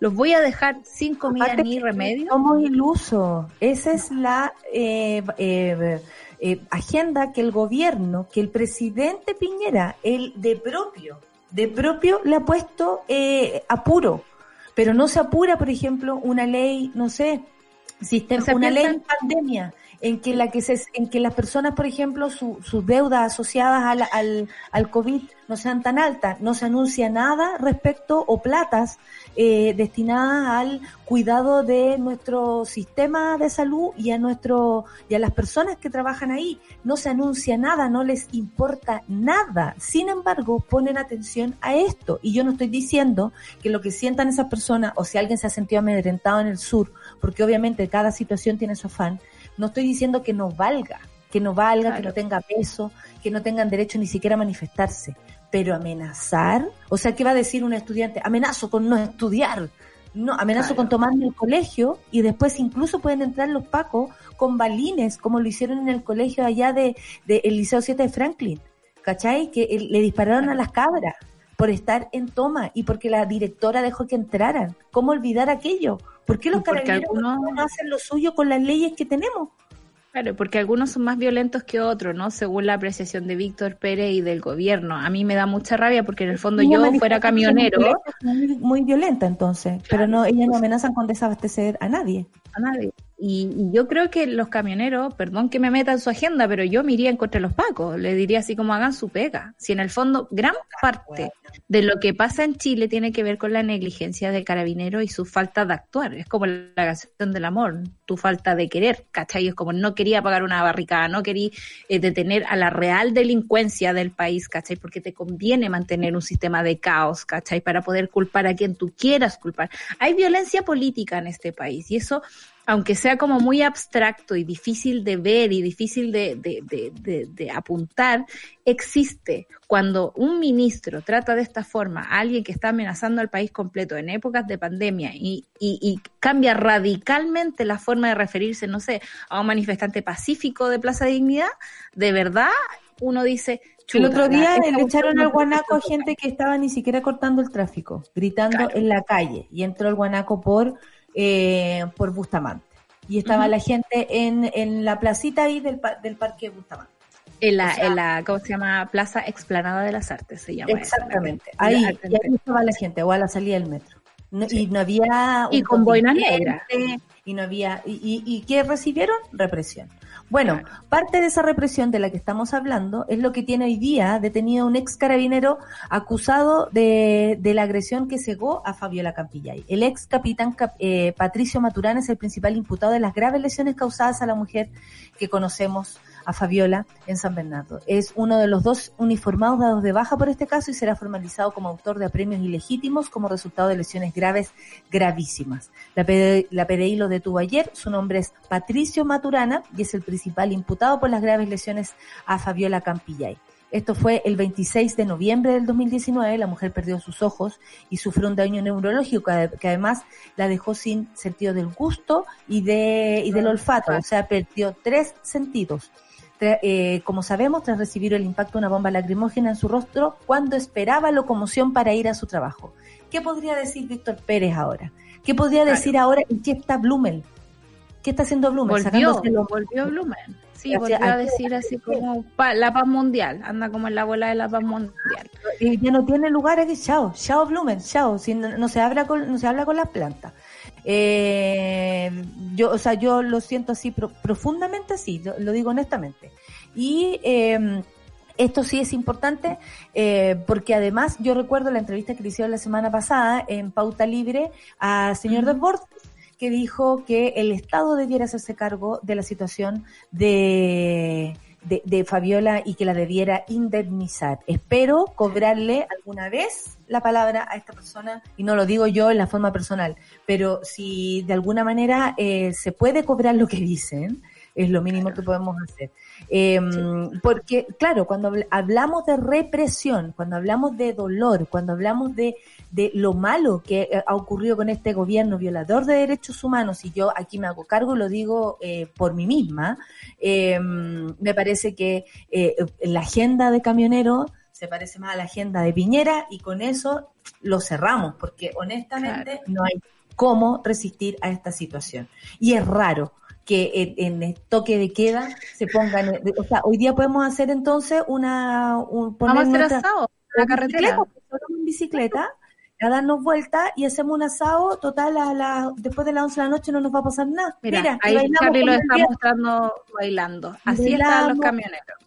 Speaker 3: los voy a dejar sin comida
Speaker 2: Aparte
Speaker 3: ni remedio.
Speaker 2: Somos ilusos. Esa es la eh, eh, eh, agenda que el gobierno, que el presidente Piñera, el de propio, de propio le ha puesto eh, apuro. Pero no se apura, por ejemplo, una ley, no sé, sistema,
Speaker 3: O sea,
Speaker 2: una ley en
Speaker 3: piensan-
Speaker 2: pandemia en que la que se, en que las personas, por ejemplo, su- sus deudas asociadas al, al, al COVID no sean tan altas, no se anuncia nada respecto o platas eh, destinadas al cuidado de nuestro sistema de salud y a nuestro y a las personas que trabajan ahí. No se anuncia nada, no les importa nada. Sin embargo, ponen atención a esto. Y yo no estoy diciendo que lo que sientan esas personas, o si alguien se ha sentido amedrentado en el sur, porque obviamente cada situación tiene su afán, no estoy diciendo que no valga, que no valga, que no tenga peso, que no tengan derecho ni siquiera a manifestarse. Pero amenazar, o sea, ¿qué va a decir un estudiante? Amenazo con no estudiar. No, amenazo
Speaker 3: Claro.
Speaker 2: con tomarme el colegio y después incluso pueden entrar los pacos con balines, como lo hicieron en el colegio allá de, de el Liceo 7 de Franklin. ¿Cachai? Que eh, le dispararon a las cabras por estar en toma y porque la directora dejó que entraran. ¿Cómo olvidar aquello? ¿Por qué los
Speaker 3: Porque
Speaker 2: carabineros
Speaker 3: algunos-
Speaker 2: no hacen lo suyo con las leyes que tenemos?
Speaker 3: Claro, porque algunos son más violentos que otros, ¿no? Según la apreciación de Víctor Pérez y del gobierno. A mí me da mucha rabia porque en el fondo yo fuera camionero,
Speaker 2: violenta, Muy, muy violenta entonces, pero no, ellas no amenazan con desabastecer a nadie.
Speaker 3: a nadie. Y, y yo creo que los camioneros, perdón que me meta en su agenda, pero yo me iría en contra de los pacos. Le diría así como hagan su pega. Si en el fondo gran parte de lo que pasa en Chile tiene que ver con la negligencia del carabinero y su falta de actuar. Es como la canción del amor, tu falta de querer, ¿cachai? Es como no quería pagar una barricada, no quería eh, detener a la real delincuencia del país, ¿cachai? Porque te conviene mantener un sistema de caos, ¿cachai? Para poder culpar a quien tú quieras culpar. Hay violencia política en este país y eso aunque sea como muy abstracto y difícil de ver y difícil de, de, de, de, de apuntar, existe. Cuando un ministro trata de esta forma a alguien que está amenazando al país completo en épocas de pandemia y, y, y cambia radicalmente la forma de referirse, no sé, a un manifestante pacífico de Plaza Dignidad, de verdad uno dice...
Speaker 2: El
Speaker 3: "Chuta,
Speaker 2: otro día le echaron al guanaco gente que estaba ni siquiera cortando el tráfico, gritando
Speaker 3: Claro.
Speaker 2: en la calle, y entró el guanaco por, eh, por Bustamante. Y estaba la gente en, en la placita ahí del, del parque Bustamante.
Speaker 3: En la,
Speaker 2: O sea-
Speaker 3: en la, ¿cómo se llama? Plaza Explanada de las Artes se llama.
Speaker 2: Exactamente. Ahí, y ahí estaba la gente, o a la salida del metro. No-
Speaker 3: Sí.
Speaker 2: Y no había...
Speaker 3: Y con boinas negras.
Speaker 2: Y no había... ¿Y, y, y qué recibieron? Represión. Bueno, parte de esa represión de la que estamos hablando es lo que tiene hoy día detenido un ex carabinero acusado de, de la agresión que cegó a Fabiola Campillay. El ex capitán Cap- eh, Patricio Maturana es el principal imputado de las graves lesiones causadas a la mujer que conocemos a Fabiola en San Bernardo. Es uno de los dos uniformados dados de baja por este caso y será formalizado como autor de apremios ilegítimos como resultado de lesiones graves gravísimas. La, PD la PDI lo detuvo ayer, su nombre es Patricio Maturana y es el principal imputado por las graves lesiones a Fabiola Campillay. Esto fue el 26 de noviembre del 2019. La mujer perdió sus ojos y sufrió un daño neurológico que, que además la dejó sin sentido del gusto y, de, y del olfato. O sea, perdió tres sentidos. Eh, como sabemos, tras recibir el impacto de una bomba lacrimógena en su rostro, cuando esperaba locomoción para ir a su trabajo. ¿Qué podría decir Víctor Pérez ahora? ¿Qué podría
Speaker 3: Claro.
Speaker 2: decir ahora en qué está Blumel? ¿Qué está haciendo Blumel?
Speaker 3: Volvió,
Speaker 2: los-
Speaker 3: volvió Blumen. Sí, volvió a decir así como pa- la paz mundial. Anda como en la bola de la paz mundial.
Speaker 2: Eh, ya no tiene lugar aquí, chao, chao Blumen, chao, si no, no se habla con, no se habla con las plantas. Eh, yo, o sea, yo lo siento así pro- profundamente así, lo, lo digo honestamente. Y eh, esto sí es importante eh, porque además yo recuerdo la entrevista que le hicieron la semana pasada en Pauta Libre a señor
Speaker 3: Ujú.
Speaker 2: Desbordes que dijo que el Estado debiera hacerse cargo de la situación de, de, de Fabiola y que la debiera indemnizar. Espero cobrarle alguna vez la palabra a esta persona, y no lo digo yo en la forma personal, pero si de alguna manera eh, se puede cobrar lo que dicen, es lo mínimo que podemos hacer. Eh, Porque, claro, cuando habl- hablamos de represión, cuando hablamos de dolor, cuando hablamos de, de lo malo que eh, ha ocurrido con este gobierno violador de derechos humanos, y yo aquí me hago cargo y lo digo eh, por mí misma, eh, me parece que eh, la agenda de camioneros se parece más a la agenda de Piñera y con eso lo cerramos, porque honestamente no hay cómo resistir a esta situación. Y es raro que en, el toque de queda se pongan, eh, o sea, hoy día podemos hacer entonces una, un, poner
Speaker 3: Vamos a hacer
Speaker 2: nuestra-
Speaker 3: asado en la carretera.
Speaker 2: bicicleta, en bicicleta, a darnos vuelta y hacemos un asado, total, a la, después de las 11 de la noche no nos va a pasar nada.
Speaker 3: Mira, ahí Charlie lo está mostrando bailando. Así están los camioneros.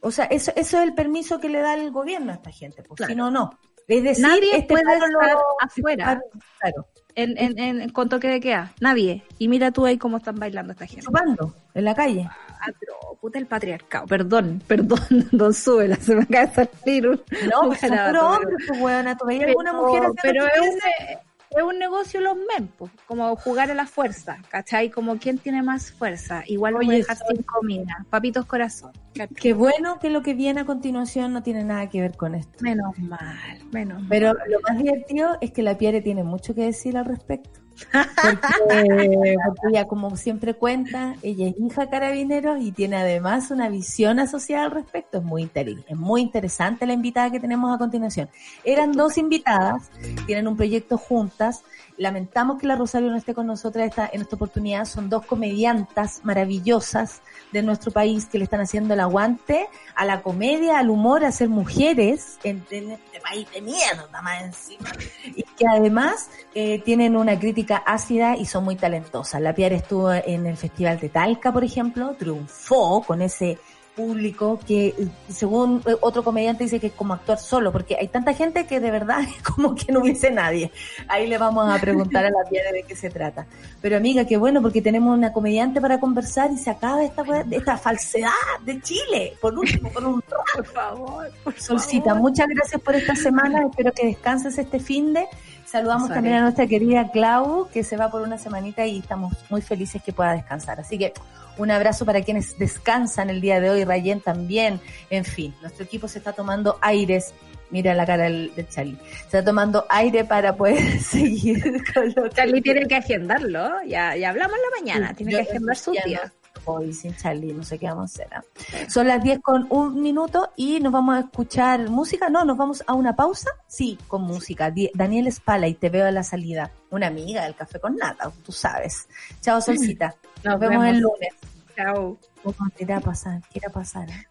Speaker 2: O sea, eso, eso es el permiso que le da el gobierno a esta gente,
Speaker 3: Claro.
Speaker 2: si no, no. Es decir,
Speaker 3: Nadie
Speaker 2: este
Speaker 3: puede
Speaker 2: lo-
Speaker 3: estar afuera.
Speaker 2: Claro,
Speaker 3: En, en, en, con toque de queda. Nadie. Y mira tú ahí cómo están bailando esta gente.
Speaker 2: chupando en la calle.
Speaker 3: Ah, pero, puta el patriarcado. Perdón, perdón, don Súbela, se me acaba de salir un,
Speaker 2: No,
Speaker 3: un pero-
Speaker 2: hombres, pues, weona. ¿Tú veías alguna mujer haciendo
Speaker 3: pero es? Es un negocio los mempos, como jugar a la fuerza, ¿cachai? Como quién tiene más fuerza. Igual voy a dejar
Speaker 2: soy-
Speaker 3: sin comida. Papitos corazón.
Speaker 2: Qué bueno que lo que viene a continuación no tiene nada que ver con esto.
Speaker 3: Menos mal, menos
Speaker 2: Pero
Speaker 3: mal.
Speaker 2: lo más divertido es que la Pierre tiene mucho que decir al respecto. Porque, ella, como siempre cuenta, ella es hija de carabineros y tiene además una visión asociada al respecto. Es muy, es muy interesante la invitada que tenemos a continuación. Eran dos invitadas, tienen un proyecto juntas. Lamentamos que la Rosario no esté con nosotras esta, en esta oportunidad. Son dos comediantas maravillosas de nuestro país que le están haciendo el aguante a la comedia, al humor, a ser mujeres en, en este país de mierda más encima. Y que además eh, tienen una crítica ácida y son muy talentosas. La Piar estuvo en el Festival de Talca, por ejemplo, triunfó con ese público que según eh, otro comediante dice que es como actuar solo, porque hay tanta gente que de verdad es como que no hubiese nadie. Ahí le vamos a preguntar a la Piar de qué se trata. Pero amiga, qué bueno, porque tenemos una comediante para conversar y se acaba esta, esta falsedad de Chile, por último, por un
Speaker 5: Por favor, por
Speaker 2: Solcita,
Speaker 5: favor.
Speaker 2: muchas gracias por esta semana. Espero que descanses este fin de. Saludamos también a nuestra querida Clau, que se va por una semanita y estamos muy felices que pueda descansar. Así que un abrazo para quienes descansan el día de hoy, Rayen también. En fin, nuestro equipo se está tomando aires. Mira la cara del, del Charlie. Se está tomando aire para poder seguir con lo que-
Speaker 5: Charlie tiene que agendarlo. Ya, ya hablamos en la mañana. Tiene
Speaker 2: Yo-
Speaker 5: que agendar su día.
Speaker 2: no Hoy sin Charlie, no sé qué vamos a hacer. ¿ah? Son las 10 con un minuto y nos vamos a escuchar música. No, nos vamos a una pausa. Sí, con música. Daniel Espala y te veo a la salida. Una amiga del café con nata, tú sabes. Chao, Solcita. Nos,
Speaker 5: Nos
Speaker 2: vemos,
Speaker 5: vemos.
Speaker 2: el lunes.
Speaker 5: Chao.
Speaker 2: Oh, ¿Qué irá a pasar? ¿Qué irá a pasar? eh?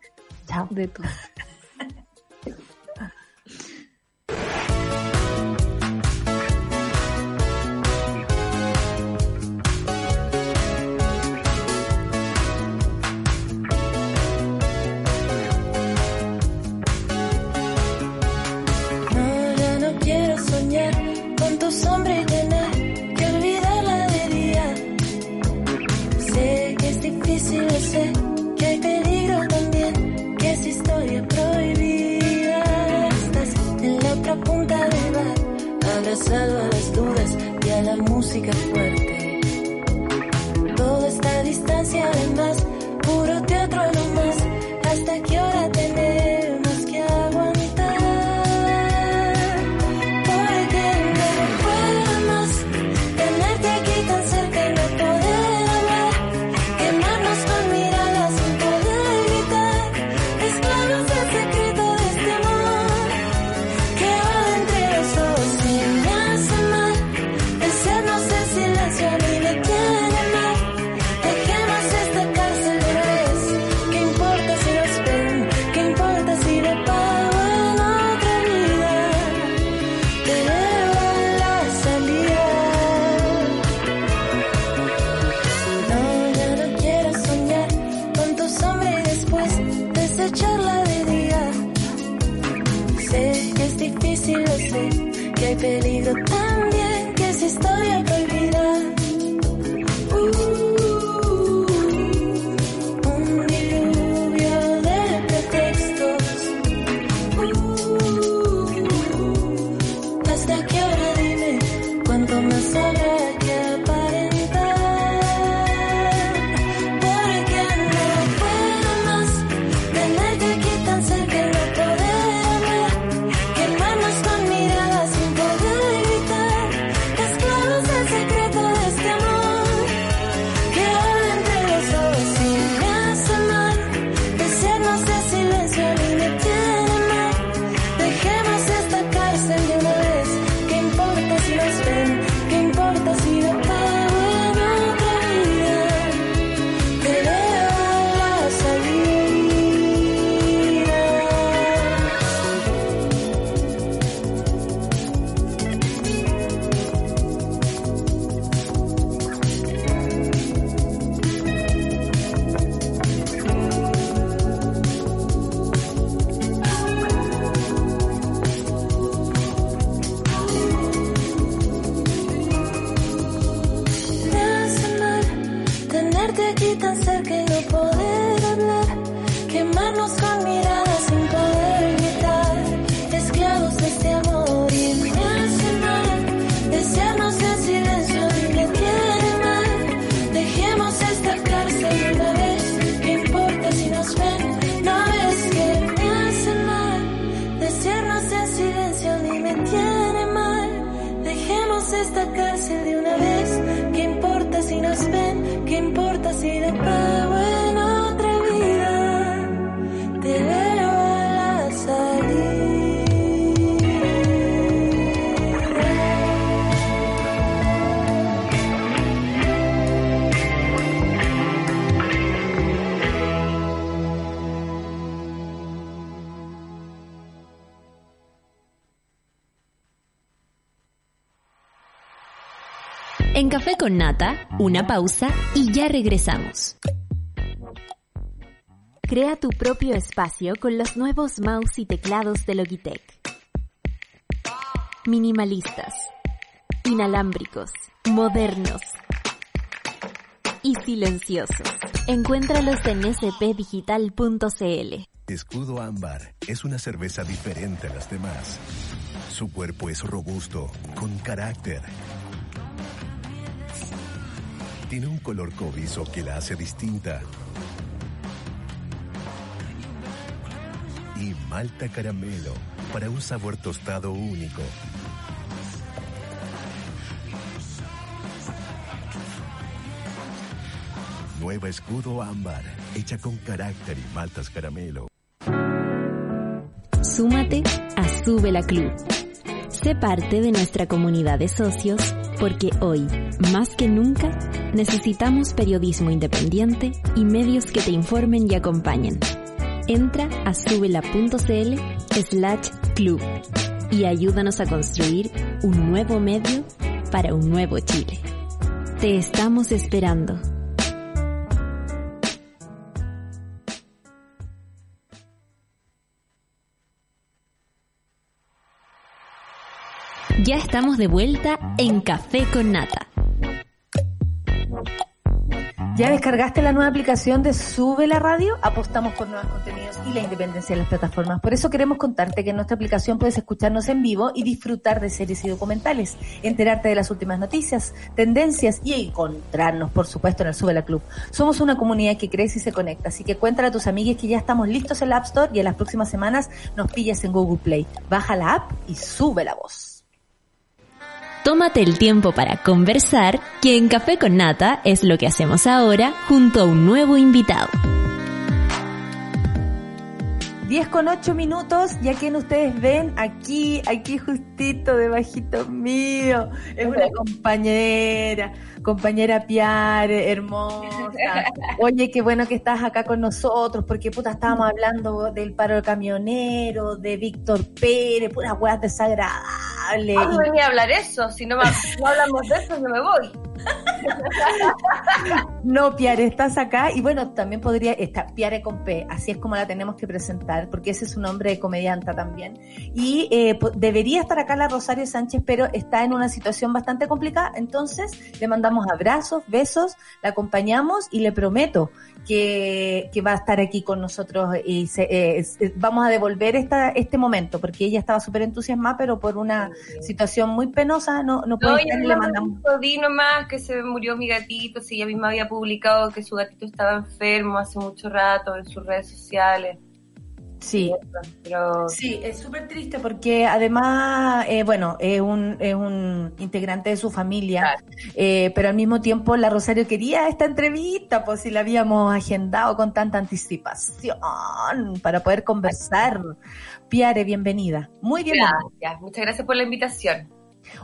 Speaker 2: Chao.
Speaker 5: De todo.
Speaker 1: Café con Nata, una pausa y ya regresamos. Crea tu propio espacio con los nuevos mouse y teclados de Logitech. Minimalistas, inalámbricos, modernos y silenciosos. Encuéntralos en spdigital.cl.
Speaker 6: Escudo Ámbar es una cerveza diferente a las demás. Su cuerpo es robusto, con carácter. Tiene un color cobrizo que la hace distinta. Y malta caramelo para un sabor tostado único. Nueva Escudo Ámbar, hecha con carácter y maltas caramelo.
Speaker 1: Súmate a Sube la Club. Sé parte de nuestra comunidad de socios porque hoy, más que nunca, necesitamos periodismo independiente y medios que te informen y acompañen. Entra a subela.cl slash club y ayúdanos a construir un nuevo medio para un nuevo Chile. Te estamos esperando. Ya estamos de vuelta en Café con Nata.
Speaker 2: ¿Ya descargaste la nueva aplicación de Sube la Radio? Apostamos por nuevos contenidos y la independencia de las plataformas. Por eso queremos contarte que en nuestra aplicación puedes escucharnos en vivo y disfrutar de series y documentales, enterarte de las últimas noticias, tendencias y encontrarnos, por supuesto, en el Sube la Club. Somos una comunidad que crece y se conecta, así que cuéntale a tus amigues que ya estamos listos en la App Store y en las próximas semanas nos pillas en Google Play. Baja la app y sube la voz.
Speaker 1: Tómate el tiempo para conversar, que en Café con Nata es lo que hacemos ahora junto a un nuevo invitado.
Speaker 2: 10 con 8 minutos, ya quien ustedes ven aquí, aquí justito debajito mío, es una compañera, compañera Piare, hermosa. Oye, qué bueno que estás acá con nosotros, porque puta, estábamos hablando del paro del camionero, de Víctor Pérez, puras weas desagradables.
Speaker 7: ¿Cuándo venía a hablar eso? Si no, no hablamos de eso, yo me voy.
Speaker 2: No, Piare, estás acá y bueno, también podría estar Piare con P, así es como la tenemos que presentar, porque ese es su nombre de comedianta también. Y eh, debería estar acá la Rosario Sánchez, pero está en una situación bastante complicada, entonces le mandamos abrazos, besos, la acompañamos y le prometo que, que va a estar aquí con nosotros y se- eh, vamos a devolver esta, este momento, porque ella estaba súper entusiasmada, pero por una situación muy penosa no, no puede
Speaker 7: No,
Speaker 2: estar y le mandamos...
Speaker 7: nomás que se murió mi gatito, si ella misma había publicado que su gatito estaba enfermo hace mucho rato en sus redes sociales.
Speaker 2: Sí,
Speaker 7: Pero
Speaker 2: Sí, es súper triste porque además, eh, bueno, es un, es un integrante de su familia, eh, pero al mismo tiempo la Rosario quería esta entrevista, pues si la habíamos agendado con tanta anticipación para poder conversar. Piare, bienvenida. Muy bienvenida.
Speaker 7: gracias, muchas gracias por la invitación.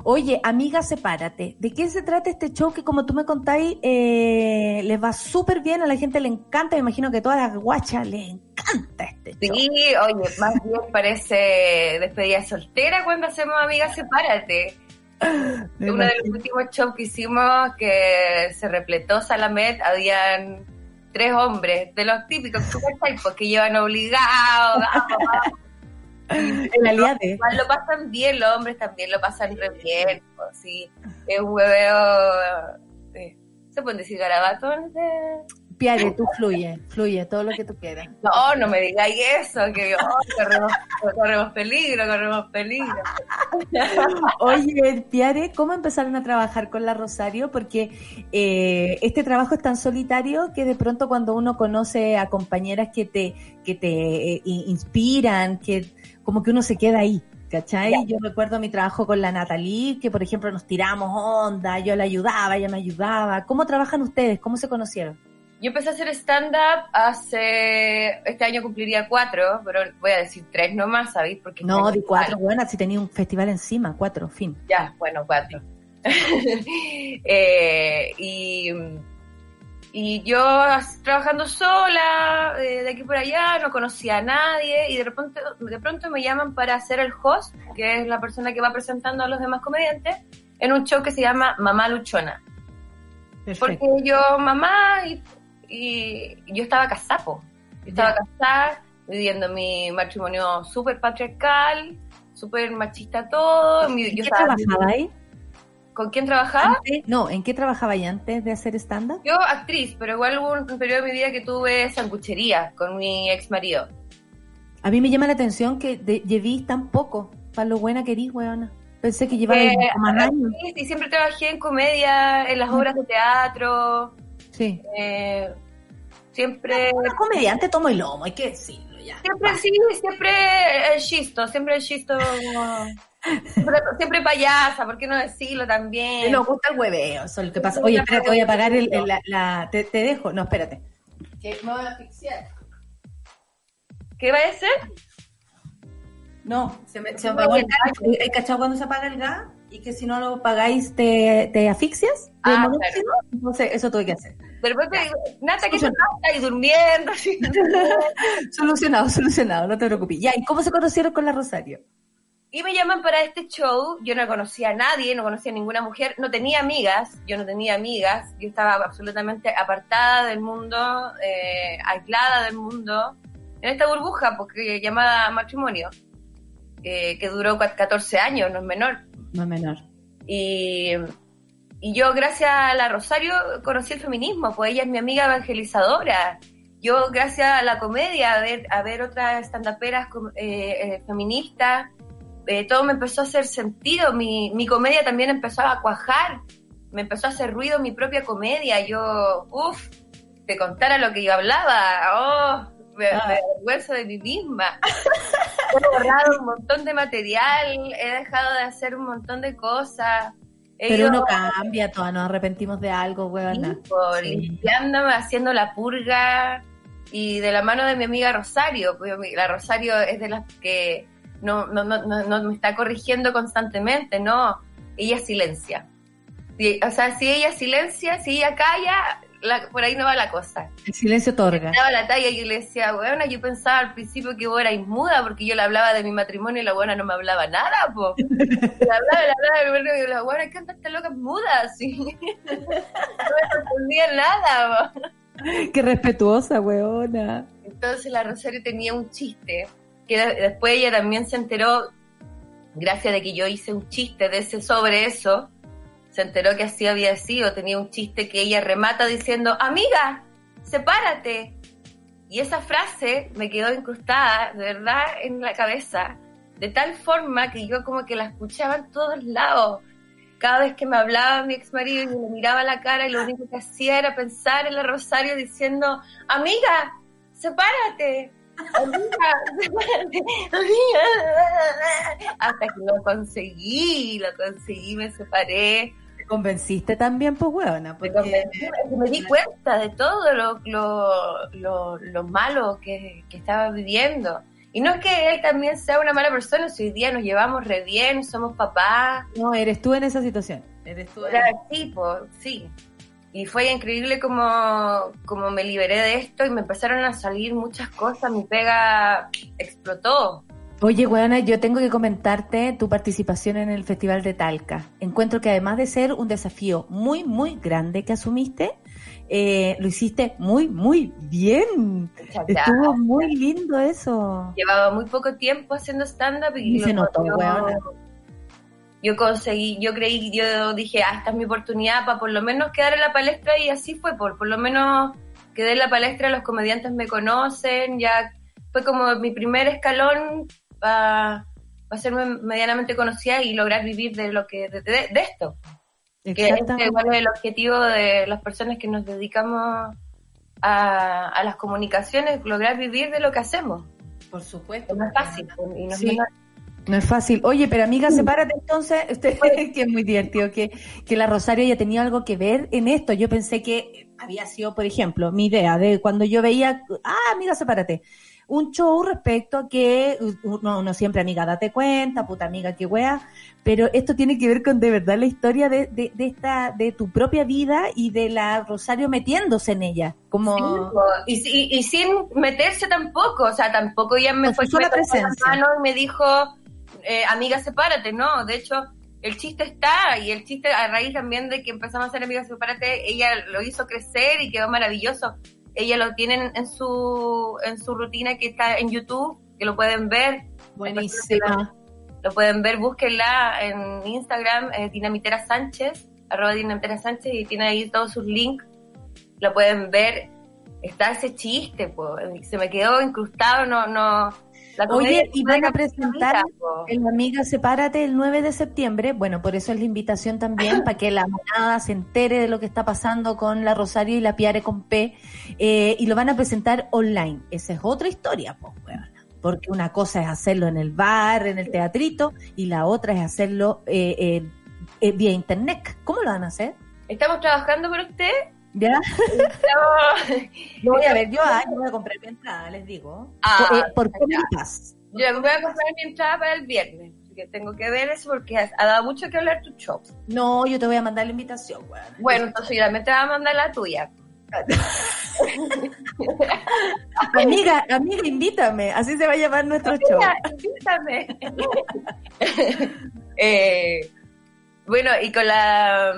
Speaker 2: Oye, amiga, sepárate. ¿De qué se trata este show que, como tú me contáis, eh, les va súper bien, a la gente le encanta? Me imagino que a todas las guachas les encanta este show.
Speaker 7: Sí, oye, más bien parece despedida soltera cuando hacemos Amigas Sepárate.
Speaker 2: Me
Speaker 7: Uno de los últimos shows que hicimos que se repletó Salamet, habían tres hombres, de los típicos, que llevan obligados,
Speaker 2: El
Speaker 7: lo pasan bien, los hombres también lo pasan re bien, pues, sí, es un hueveo, eh, ¿se pueden decir garabatos? De...
Speaker 2: Piare, tú fluye, fluye, todo lo que tú quieras.
Speaker 7: No, no me digáis eso, que oh, corremos, corremos peligro, corremos peligro.
Speaker 2: Oye, Piare, ¿cómo empezaron a trabajar con la Rosario? Porque eh, este trabajo es tan solitario que de pronto cuando uno conoce a compañeras que te, que te eh, inspiran, que como que uno se queda ahí. ¿Cachai? Yo recuerdo mi trabajo con la Natalie, que por ejemplo nos tiramos onda, yo la ayudaba, ella me ayudaba. ¿Cómo trabajan ustedes? ¿Cómo se conocieron?
Speaker 7: Yo empecé a hacer stand-up hace. Este año cumpliría cuatro, pero voy a decir tres nomás, ¿sabéis? Porque
Speaker 2: No, di cuatro, buenas, si tenía un festival encima, cuatro, fin.
Speaker 7: Ya, bueno, cuatro. Eh, y, y yo trabajando sola, eh, de aquí por allá, no conocía a nadie, y de repente, de pronto me llaman para ser el host, que es la persona que va presentando a los demás comediantes, en un show que se llama Mamá Luchona.
Speaker 2: Perfecto.
Speaker 7: Porque yo, mamá, y, y yo estaba casada, po. Yo estaba
Speaker 2: Ya.
Speaker 7: casada, viviendo mi matrimonio súper patriarcal, súper machista todo. mi-
Speaker 2: ¿En
Speaker 7: yo
Speaker 2: qué
Speaker 7: estaba-
Speaker 2: trabajaba ahí?
Speaker 7: ¿Con quién trabajaba?
Speaker 2: Antes- no, ¿en qué trabajaba ahí antes de hacer stand-up?
Speaker 7: Yo actriz, pero igual hubo un periodo de mi vida que tuve sanguchería con mi ex marido.
Speaker 2: A mí me llama la atención que de, llevís tan poco, para lo buena que eres, weona. Pensé que llevaba
Speaker 7: Eh,
Speaker 2: más años.
Speaker 7: Y siempre trabajé en comedia, en las obras de teatro,
Speaker 2: Sí.
Speaker 7: eh, siempre...
Speaker 2: Una comediante tomo el lomo, hay que decirlo ya.
Speaker 7: Siempre sí, siempre el chisto, siempre el chisto. Siempre, siempre payasa, ¿por qué no decirlo también?
Speaker 2: Nos gusta el hueveo, eso es lo que pasa. Oye, espérate, voy a apagar el, el- la, la- te, te dejo. No, espérate. Que me voy a asfixiar.
Speaker 7: ¿Qué va a ser?
Speaker 2: No, se me, se me apagó el gas. ¿Hay cachado cuando se apaga el gas? Y que si no lo pagáis te, te asfixias. de
Speaker 7: Ah?
Speaker 2: Entonces, eso tuve que hacer.
Speaker 7: De repente, Nata, ¿qué te pasa? Y durmiendo.
Speaker 2: Solucionado, solucionado, no te preocupes. Ya, ¿y cómo se conocieron con la Rosario?
Speaker 7: Y me llaman para este show. Yo no conocía a nadie, no conocía a ninguna mujer, no tenía amigas. Yo no tenía amigas. Yo estaba absolutamente apartada del mundo, eh, aislada del mundo, en esta burbuja porque llamada matrimonio, eh, que duró cua- 14 años, no es menor.
Speaker 2: No menor.
Speaker 7: Y, y yo, gracias a la Rosario, conocí el feminismo, pues ella es mi amiga evangelizadora. Yo, gracias a la comedia, a ver, a ver otras estandaperas eh, eh, feministas, eh, todo me empezó a hacer sentido. Mi, mi comedia también empezó a cuajar, me empezó a hacer ruido mi propia comedia. Yo, uff, te contara lo que yo hablaba. Oh, me,
Speaker 2: Ah.
Speaker 7: me avergüenzo de mí misma. He borrado un montón de material, he dejado de hacer un montón de cosas. He
Speaker 2: Pero
Speaker 7: ido
Speaker 2: uno cambia, todas nos arrepentimos de algo, huevona. Sí.
Speaker 7: limpiándome, haciendo la purga y de la mano de mi amiga Rosario. pues, la Rosario es de las que no, no, no, no, no me está corrigiendo constantemente, no. Ella silencia. Si- o sea, si ella silencia, si ella calla, la- por ahí no va la cosa.
Speaker 2: El silencio otorga.
Speaker 7: daba la talla y yo le decía, bueno, yo pensaba al principio que vos eras muda porque yo le hablaba de mi matrimonio y la buena no me hablaba nada, po. Le hablaba, le hablaba, y yo, la buena, ¿qué anda esta loca muda? Así. No me respondía nada, po.
Speaker 2: Qué respetuosa, huevona.
Speaker 7: Entonces la Rosario tenía un chiste, que de- después ella también se enteró, gracias de que yo hice un chiste de ese sobre eso, se enteró que así había sido, tenía un chiste que ella remata diciendo, amiga, sepárate. Y esa frase me quedó incrustada, de verdad, en la cabeza, de tal forma que yo como que la escuchaba en todos lados. Cada vez que me hablaba mi ex marido, yo le miraba la cara y lo único que hacía era pensar en la Rosario diciendo, amiga, sepárate. Hasta que lo conseguí, lo conseguí, me separé.
Speaker 2: Te convenciste también, pues, huevona.
Speaker 7: Me,
Speaker 2: Porque...
Speaker 7: me di cuenta de todo lo, lo, lo, lo malo que, que estaba viviendo. Y no es que él también sea una mala persona, si hoy día nos llevamos re bien, somos papás,
Speaker 2: No, eres tú en esa situación. Eres tú en-
Speaker 7: era tipo, sí. Y fue increíble como, como me liberé de esto y me empezaron a salir muchas cosas, mi pega explotó.
Speaker 2: Oye, weona, yo tengo que comentarte tu participación en el Festival de Talca. Encuentro que además de ser un desafío muy, muy grande que asumiste, eh, lo hiciste muy, muy bien.
Speaker 7: Muchas gracias.
Speaker 2: Estuvo muy lindo eso.
Speaker 7: Llevaba muy poco tiempo haciendo stand-up y,
Speaker 2: Y se notó, weona.
Speaker 7: Yo conseguí, yo creí, yo dije, ah, esta es mi oportunidad para por lo menos quedar en la palestra y así fue, por, por lo menos quedé en la palestra, los comediantes me conocen, ya fue como mi primer escalón para hacerme medianamente conocida y lograr vivir de lo que de, de- de esto. Que este igual es el objetivo de las personas que nos dedicamos a, a las comunicaciones, lograr vivir de lo que hacemos.
Speaker 2: Por supuesto.
Speaker 7: No es fácil y no es
Speaker 2: Sí.
Speaker 7: menor.
Speaker 2: No es fácil. Oye, pero amiga, sepárate entonces. Usted, que es muy divertido que, que la Rosario haya tenido algo que ver en esto. Yo pensé que había sido, por ejemplo, mi idea de cuando yo veía, ah, amiga, sepárate. Un show respecto a que uno, uno siempre, amiga, date cuenta, puta amiga, qué wea. Pero esto tiene que ver con de verdad la historia de, de, de esta, de tu propia vida y de la Rosario metiéndose en ella. Como,
Speaker 7: Sí, y, si- y sin meterse tampoco, o sea, tampoco ella me fue
Speaker 2: sola
Speaker 7: me tomó la
Speaker 2: presencia.
Speaker 7: mano y me dijo, eh, amiga, sepárate, no, de hecho, el chiste está, y el chiste a raíz también de que empezamos a ser amigas sepárate, ella lo hizo crecer y quedó maravilloso. Ella lo tiene en su, en su rutina que está en YouTube, que lo pueden ver.
Speaker 2: Buenísima.
Speaker 7: Lo pueden ver, búsquenla en Instagram, eh, Dinamitera Sánchez, arroba Dinamitera Sánchez, y tiene ahí todos sus links. Lo pueden ver. Está ese chiste, po. se me quedó incrustado, no, no.
Speaker 2: Oye, y van a
Speaker 7: es
Speaker 2: presentar la Amiga Sepárate el 9 de septiembre. Bueno, por eso es la invitación también, para que la monada se entere de lo que está pasando con la Rosario y la Piare con P. eh, y lo van a presentar online. Esa es otra historia, pues, weona. Porque una cosa es hacerlo en el bar, en el teatrito, y la otra es hacerlo eh, eh, eh, vía internet. ¿Cómo lo van a hacer?
Speaker 7: Estamos trabajando por usted.
Speaker 2: ¿Ya?
Speaker 7: Estamos-
Speaker 2: Lo voy a ver, yo, ah, yo voy a comprar mi entrada, les digo.
Speaker 7: Ah,
Speaker 2: por, eh, por. Comedy Pass.
Speaker 7: Yo me voy a comprar mi entrada para el viernes. Así que tengo que ver eso porque ha, dado mucho que hablar tu show.
Speaker 2: No, yo te voy a mandar la invitación, weón.
Speaker 7: Bueno, entonces yo también te voy a mandar la tuya.
Speaker 2: Amiga, amiga, invítame. Así se va a llamar nuestro show.
Speaker 7: Mira, invítame. Eh, bueno, y con la...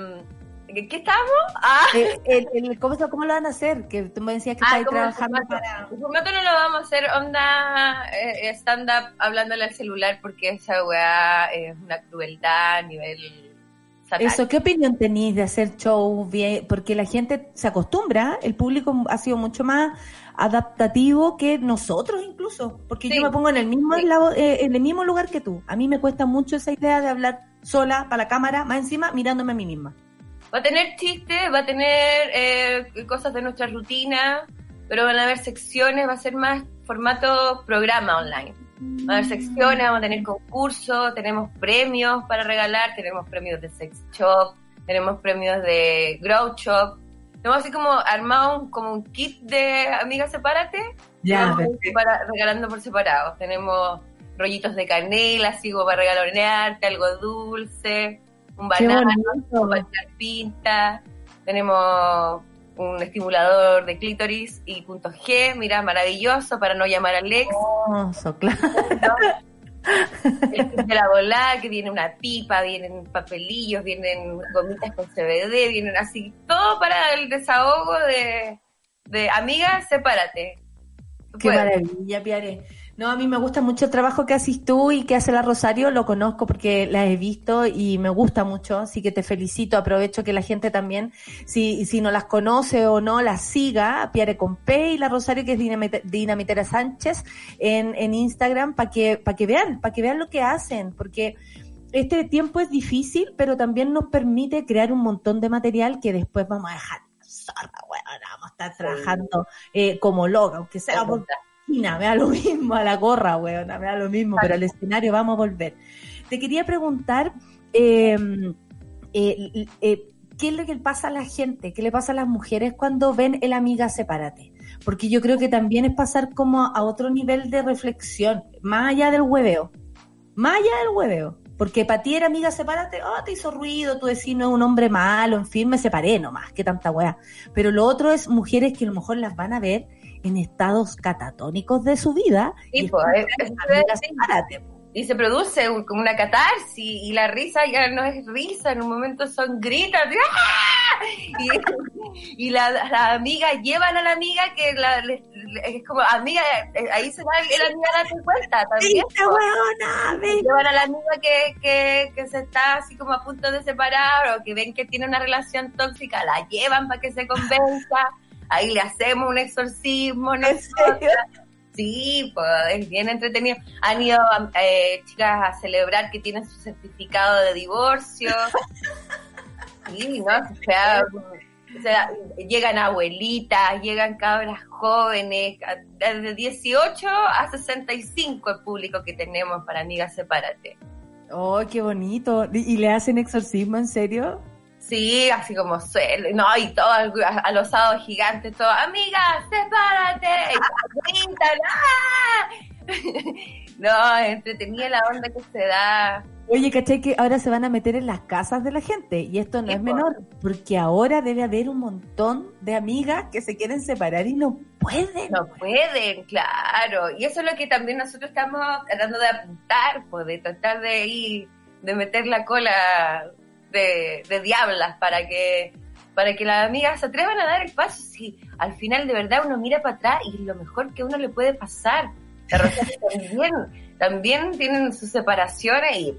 Speaker 7: ¿Qué qué estábamos? Ah,
Speaker 2: Eh, el- el- ¿cómo, ¿Cómo lo van a hacer? Que tú me decías que
Speaker 7: Ah,
Speaker 2: estáis
Speaker 7: ¿cómo el
Speaker 2: trabajando
Speaker 7: formato?
Speaker 2: para...
Speaker 7: el formato no lo vamos a hacer onda eh, stand-up hablándole al celular porque esa weá es una crueldad a nivel satánico.
Speaker 2: Eso, ¿qué opinión tenéis de hacer show bien? Porque la gente se acostumbra, el público ha sido mucho más adaptativo que nosotros incluso, porque
Speaker 7: Sí.
Speaker 2: yo me pongo en el mismo
Speaker 7: Sí.
Speaker 2: lado- eh, en el mismo lugar que tú. A mí me cuesta mucho esa idea de hablar sola para la cámara, más encima mirándome a mí misma.
Speaker 7: Va a tener chistes, va a tener eh, cosas de nuestra rutina, pero van a haber secciones, va a ser más formato programa online. Va a haber secciones, vamos a tener concursos, tenemos premios para regalar, tenemos premios de Sex Shop, tenemos premios de Grow Shop. Tenemos así como armado un, como un kit de Amigas Sepárate, vamos a ir separa- regalando por separado. Tenemos rollitos de canela, así como para regalonearte, algo dulce, un banano, echar pinta. Tenemos un estimulador de clítoris y punto G, mira, maravilloso para no llamar al ex.
Speaker 2: Hermoso, claro.
Speaker 7: El kit de la volada, que viene una pipa, vienen papelillos, vienen gomitas con CBD, vienen así, todo para el desahogo de, de amigas, sepárate.
Speaker 2: Qué
Speaker 7: puedes.
Speaker 2: maravilla, Piare. No, a mí me gusta mucho el trabajo que haces tú y que hace la Rosario, lo conozco porque la he visto y me gusta mucho, así que te felicito, aprovecho que la gente también, si, si no las conoce o no, las siga, Piare con P y la Rosario que es Dinamite- Dinamitera Sánchez en, en Instagram para que, para que vean, para que vean lo que hacen, porque este tiempo es difícil, pero también nos permite crear un montón de material que después vamos a dejar zorra, bueno, vamos a estar trabajando eh, como loca, aunque sea por esquina, me da lo mismo a la gorra, weón, me da lo mismo, pero al escenario vamos a volver. Te quería preguntar, eh, eh, eh, ¿qué es lo que le pasa a la gente? ¿Qué le pasa a las mujeres cuando ven el amiga sepárate? Porque yo creo que también es pasar como a otro nivel de reflexión, más allá del hueveo, más allá del hueveo. Porque para ti era amiga, sepárate, oh, te hizo ruido, tú decís no es un hombre malo, en fin, me separé nomás, que tanta weá. Pero lo otro es mujeres que a lo mejor las van a ver en estados catatónicos de su vida.
Speaker 7: Sí,
Speaker 2: y
Speaker 7: pues,
Speaker 2: amiga,
Speaker 7: es-
Speaker 2: sepárate.
Speaker 7: y se produce un- como una catarsis y la risa ya no es risa, en un momento son gritos ¡ah! y, y la- las amigas llevan a la amiga que la, le- le- es como amiga, eh, ahí se va la amiga a darse cuenta también. Llevan a la amiga que, que, que se está así como a punto de separar o que ven que tiene una relación tóxica, la llevan para que se convenza, ahí le hacemos un exorcismo, ¿no?
Speaker 2: ¿En serio?
Speaker 7: Sí, pues es bien entretenido. Han ido eh, chicas a celebrar que tienen su certificado de divorcio. Sí, ¿no? O sea, o sea, llegan abuelitas, llegan cabras jóvenes, desde 18 a 65 el público que tenemos para Amigas Sepárate.
Speaker 2: ¡Oh, qué bonito! ¿Y y le hacen exorcismo, en serio?
Speaker 7: Sí, así como suele, no, y todo a, los sábados gigantes, todo, amigas, sepárate, ¡ah! No, entretenida la onda que se da.
Speaker 2: Oye, ¿cachai que ahora se van a meter en las casas de la gente? Y esto no es menor, porque ahora debe haber un montón de amigas que se quieren separar y no pueden.
Speaker 7: No pueden, claro. Y eso es lo que también nosotros estamos tratando de apuntar, pues, de tratar de ir de meter la cola de, de diablas para que para que las amigas se atrevan a dar el paso. Si al final de verdad uno mira para atrás y lo mejor que uno le puede pasar. También, también tienen sus separaciones y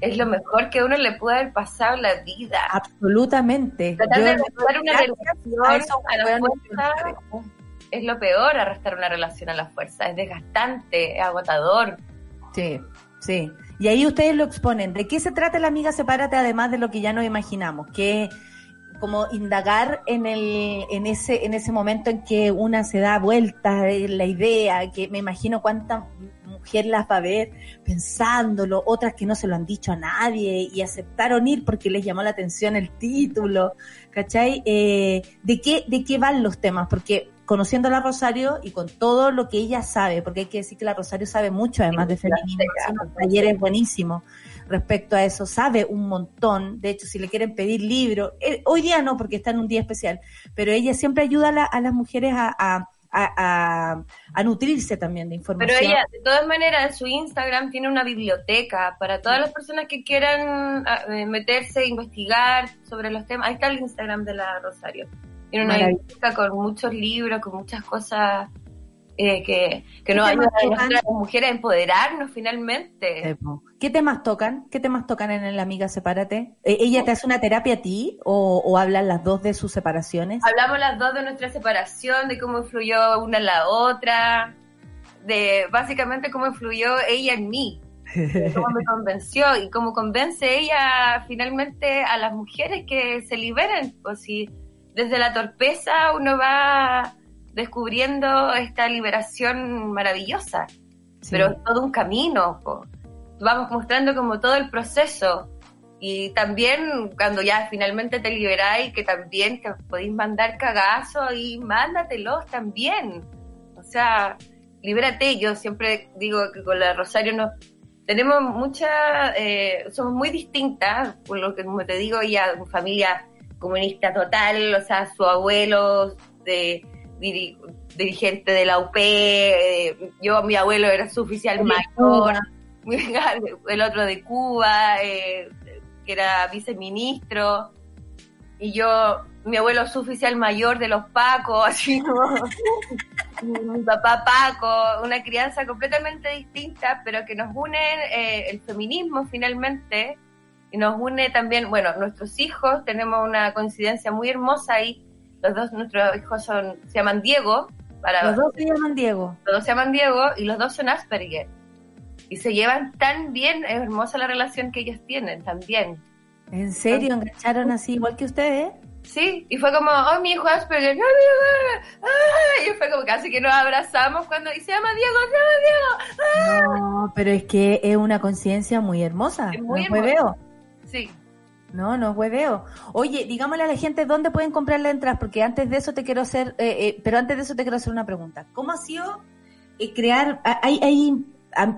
Speaker 7: es lo mejor que uno le puede haber pasado en la vida.
Speaker 2: Absolutamente.
Speaker 7: Tratar de arrastrar una relación
Speaker 2: a
Speaker 7: la fuerza es lo peor, arrastrar una relación a la fuerza. Es desgastante, es agotador.
Speaker 2: Sí, sí. Y ahí ustedes lo exponen. ¿De qué se trata la amiga Sepárate además de lo que ya nos imaginamos? Que como indagar en el en ese en ese momento en que una se da vuelta la idea, que me imagino cuánta mujer las va a ver pensándolo, otras que no se lo han dicho a nadie y aceptaron ir porque les llamó la atención el título, ¿cachai? Eh, ¿de qué de qué van los temas? Porque conociendo a la Rosario y con todo lo que ella sabe, porque hay que decir que la Rosario sabe mucho además de feminismo, unos talleres buenísimos respecto a eso, sabe un montón, de hecho si le quieren pedir libros, eh, hoy día no porque está en un día especial, pero ella siempre ayuda a, la- a las mujeres a, a, a- a- a nutrirse también de información.
Speaker 7: Pero ella, de todas maneras, en su Instagram tiene una biblioteca para todas las personas que quieran ah, eh, meterse, investigar sobre los temas. Ahí está el Instagram de la Rosario. Tiene una biblioteca con muchos libros, con muchas cosas eh, que, que nos
Speaker 2: ¿Qué
Speaker 7: ayudan a nosotras las mujeres a empoderarnos finalmente.
Speaker 2: ¿Qué temas tocan? ¿Qué temas tocan en la amiga Sepárate? Eh, ¿Ella te hace una terapia a ti o, o hablan las dos de sus separaciones?
Speaker 7: Hablamos las dos de nuestra separación, de cómo influyó una en la otra, de básicamente cómo influyó ella en mí, cómo me convenció y cómo convence ella finalmente a las mujeres que se liberen. Pues si desde la torpeza uno va descubriendo esta liberación maravillosa,
Speaker 2: Sí.
Speaker 7: pero es todo un camino. po. Vamos mostrando como todo el proceso. Y también cuando ya finalmente te liberáis, que también te podéis mandar cagazos y mándatelos también. O sea, libérate. Yo siempre digo que con la Rosario nos tenemos mucha, eh, somos muy distintas, por lo que como te digo, ella, familia comunista total, o sea, su abuelo de diri- dirigente de la UP, eh, yo, mi abuelo era su oficial mayor, el otro de Cuba, eh, que era viceministro, y yo, mi abuelo su oficial mayor de los Pacos, así como mi papá Paco, una crianza completamente distinta, pero que nos une eh, el feminismo finalmente, y nos une también, bueno, nuestros hijos, tenemos una coincidencia muy hermosa ahí, los dos, nuestros hijos son, se llaman Diego, para,
Speaker 2: Los dos se llaman Diego.
Speaker 7: los dos se llaman Diego y los dos son Asperger. Y se llevan tan bien, es hermosa la relación que ellos tienen también.
Speaker 2: ¿En serio? ¿Engancharon así igual que ustedes?
Speaker 7: Sí, y fue como, oh, mi hijo Asperger, no, Diego, ah", y fue como casi que nos abrazamos cuando, y se llama Diego, se llama Diego,
Speaker 2: No, pero es que es una conciencia muy hermosa.
Speaker 7: Es muy
Speaker 2: no
Speaker 7: hermosa. Sí.
Speaker 2: No, no es hueveo. Oye, digámosle a la gente dónde pueden comprar las entradas, porque antes de eso te quiero hacer, eh, eh, pero antes de eso te quiero hacer una pregunta. ¿Cómo ha sido eh, crear, hay, hay,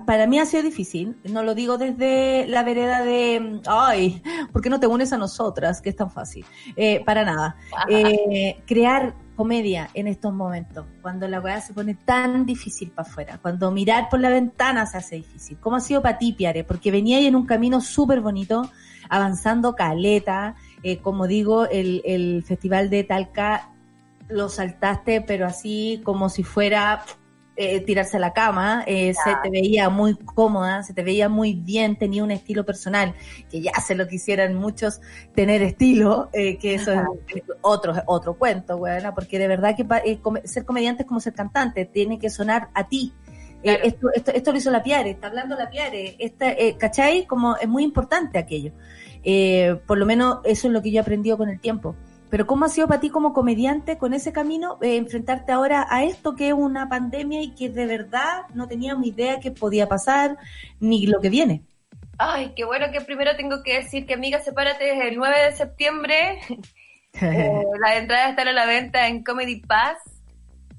Speaker 2: para mí ha sido difícil, no lo digo desde la vereda de, ay, ¿por qué no te unes a nosotras? Que es tan fácil. Eh, para nada. Eh, crear comedia en estos momentos, cuando la weá se pone tan difícil para afuera, cuando mirar por la ventana se hace difícil. ¿Cómo ha sido para ti, Piare? Porque venía ahí en un camino súper bonito, avanzando caleta, eh, como digo, el, el festival de Talca lo saltaste, pero así como si fuera eh, tirarse a la cama, eh, se te veía muy cómoda, se te veía muy bien, tenía un estilo personal, que ya se lo quisieran muchos tener estilo, eh, que eso es otro, otro cuento, weona, porque de verdad que ser comediante es como ser cantante, tiene que sonar a ti. Eh, esto, esto, esto lo hizo la Piare, está hablando la Piare, esta, eh, ¿cachai? Como es muy importante aquello. Eh, por lo menos eso es lo que yo he aprendido con el tiempo. Pero ¿cómo ha sido para ti como comediante con ese camino eh, enfrentarte ahora a esto que es una pandemia y que de verdad no teníamos idea que podía pasar ni lo que viene?
Speaker 7: Ay, qué bueno que primero tengo que decir que Amiga Sepárate es el 9 de septiembre. Eh, las entradas están a la venta en Comedy Pass.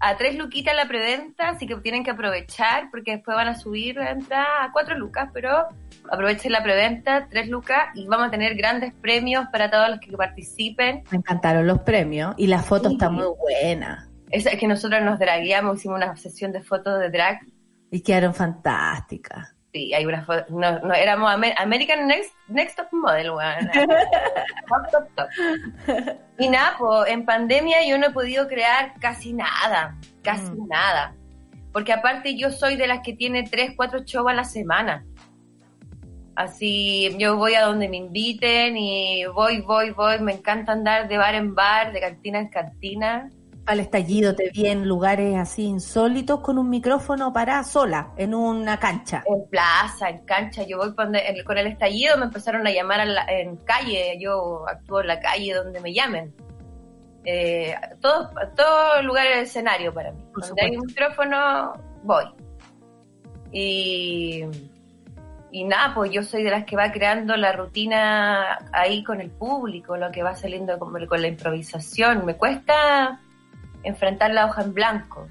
Speaker 7: A tres luquitas la preventa, así que tienen que aprovechar porque después van a subir la entrada a cuatro lucas, pero aprovechen la preventa, tres lucas, y vamos a tener grandes premios para todos los que participen.
Speaker 2: Me encantaron los premios y la foto
Speaker 7: Sí.
Speaker 2: está muy buena
Speaker 7: Es es que nosotros nos dragueamos, hicimos una sesión de fotos de drag
Speaker 2: y quedaron fantásticas.
Speaker 7: Sí, hay una foto. No, no, éramos Amer- American Next, Next Top Model, weón. top, top, top. Y nada, pues en pandemia yo no he podido crear casi nada. Casi
Speaker 2: Mm.
Speaker 7: nada. Porque aparte yo soy de las que tiene tres, cuatro shows a la semana. Así yo voy a donde me inviten y voy, voy, voy. Me encanta andar de bar en bar, de cantina en cantina.
Speaker 2: Al estallido te vi en lugares así insólitos con un micrófono para sola, en una cancha.
Speaker 7: En plaza, en cancha, yo voy donde- en- con el estallido, me empezaron a llamar a la- en calle, yo actúo en la calle donde me llamen. Eh, todos todo lugar es escenario para mí.
Speaker 2: Por
Speaker 7: donde hay un micrófono, voy. Y, y nada, pues yo soy de las que va creando la rutina ahí con el público, lo que va saliendo con, con la improvisación. Me cuesta enfrentar la hoja en blanco.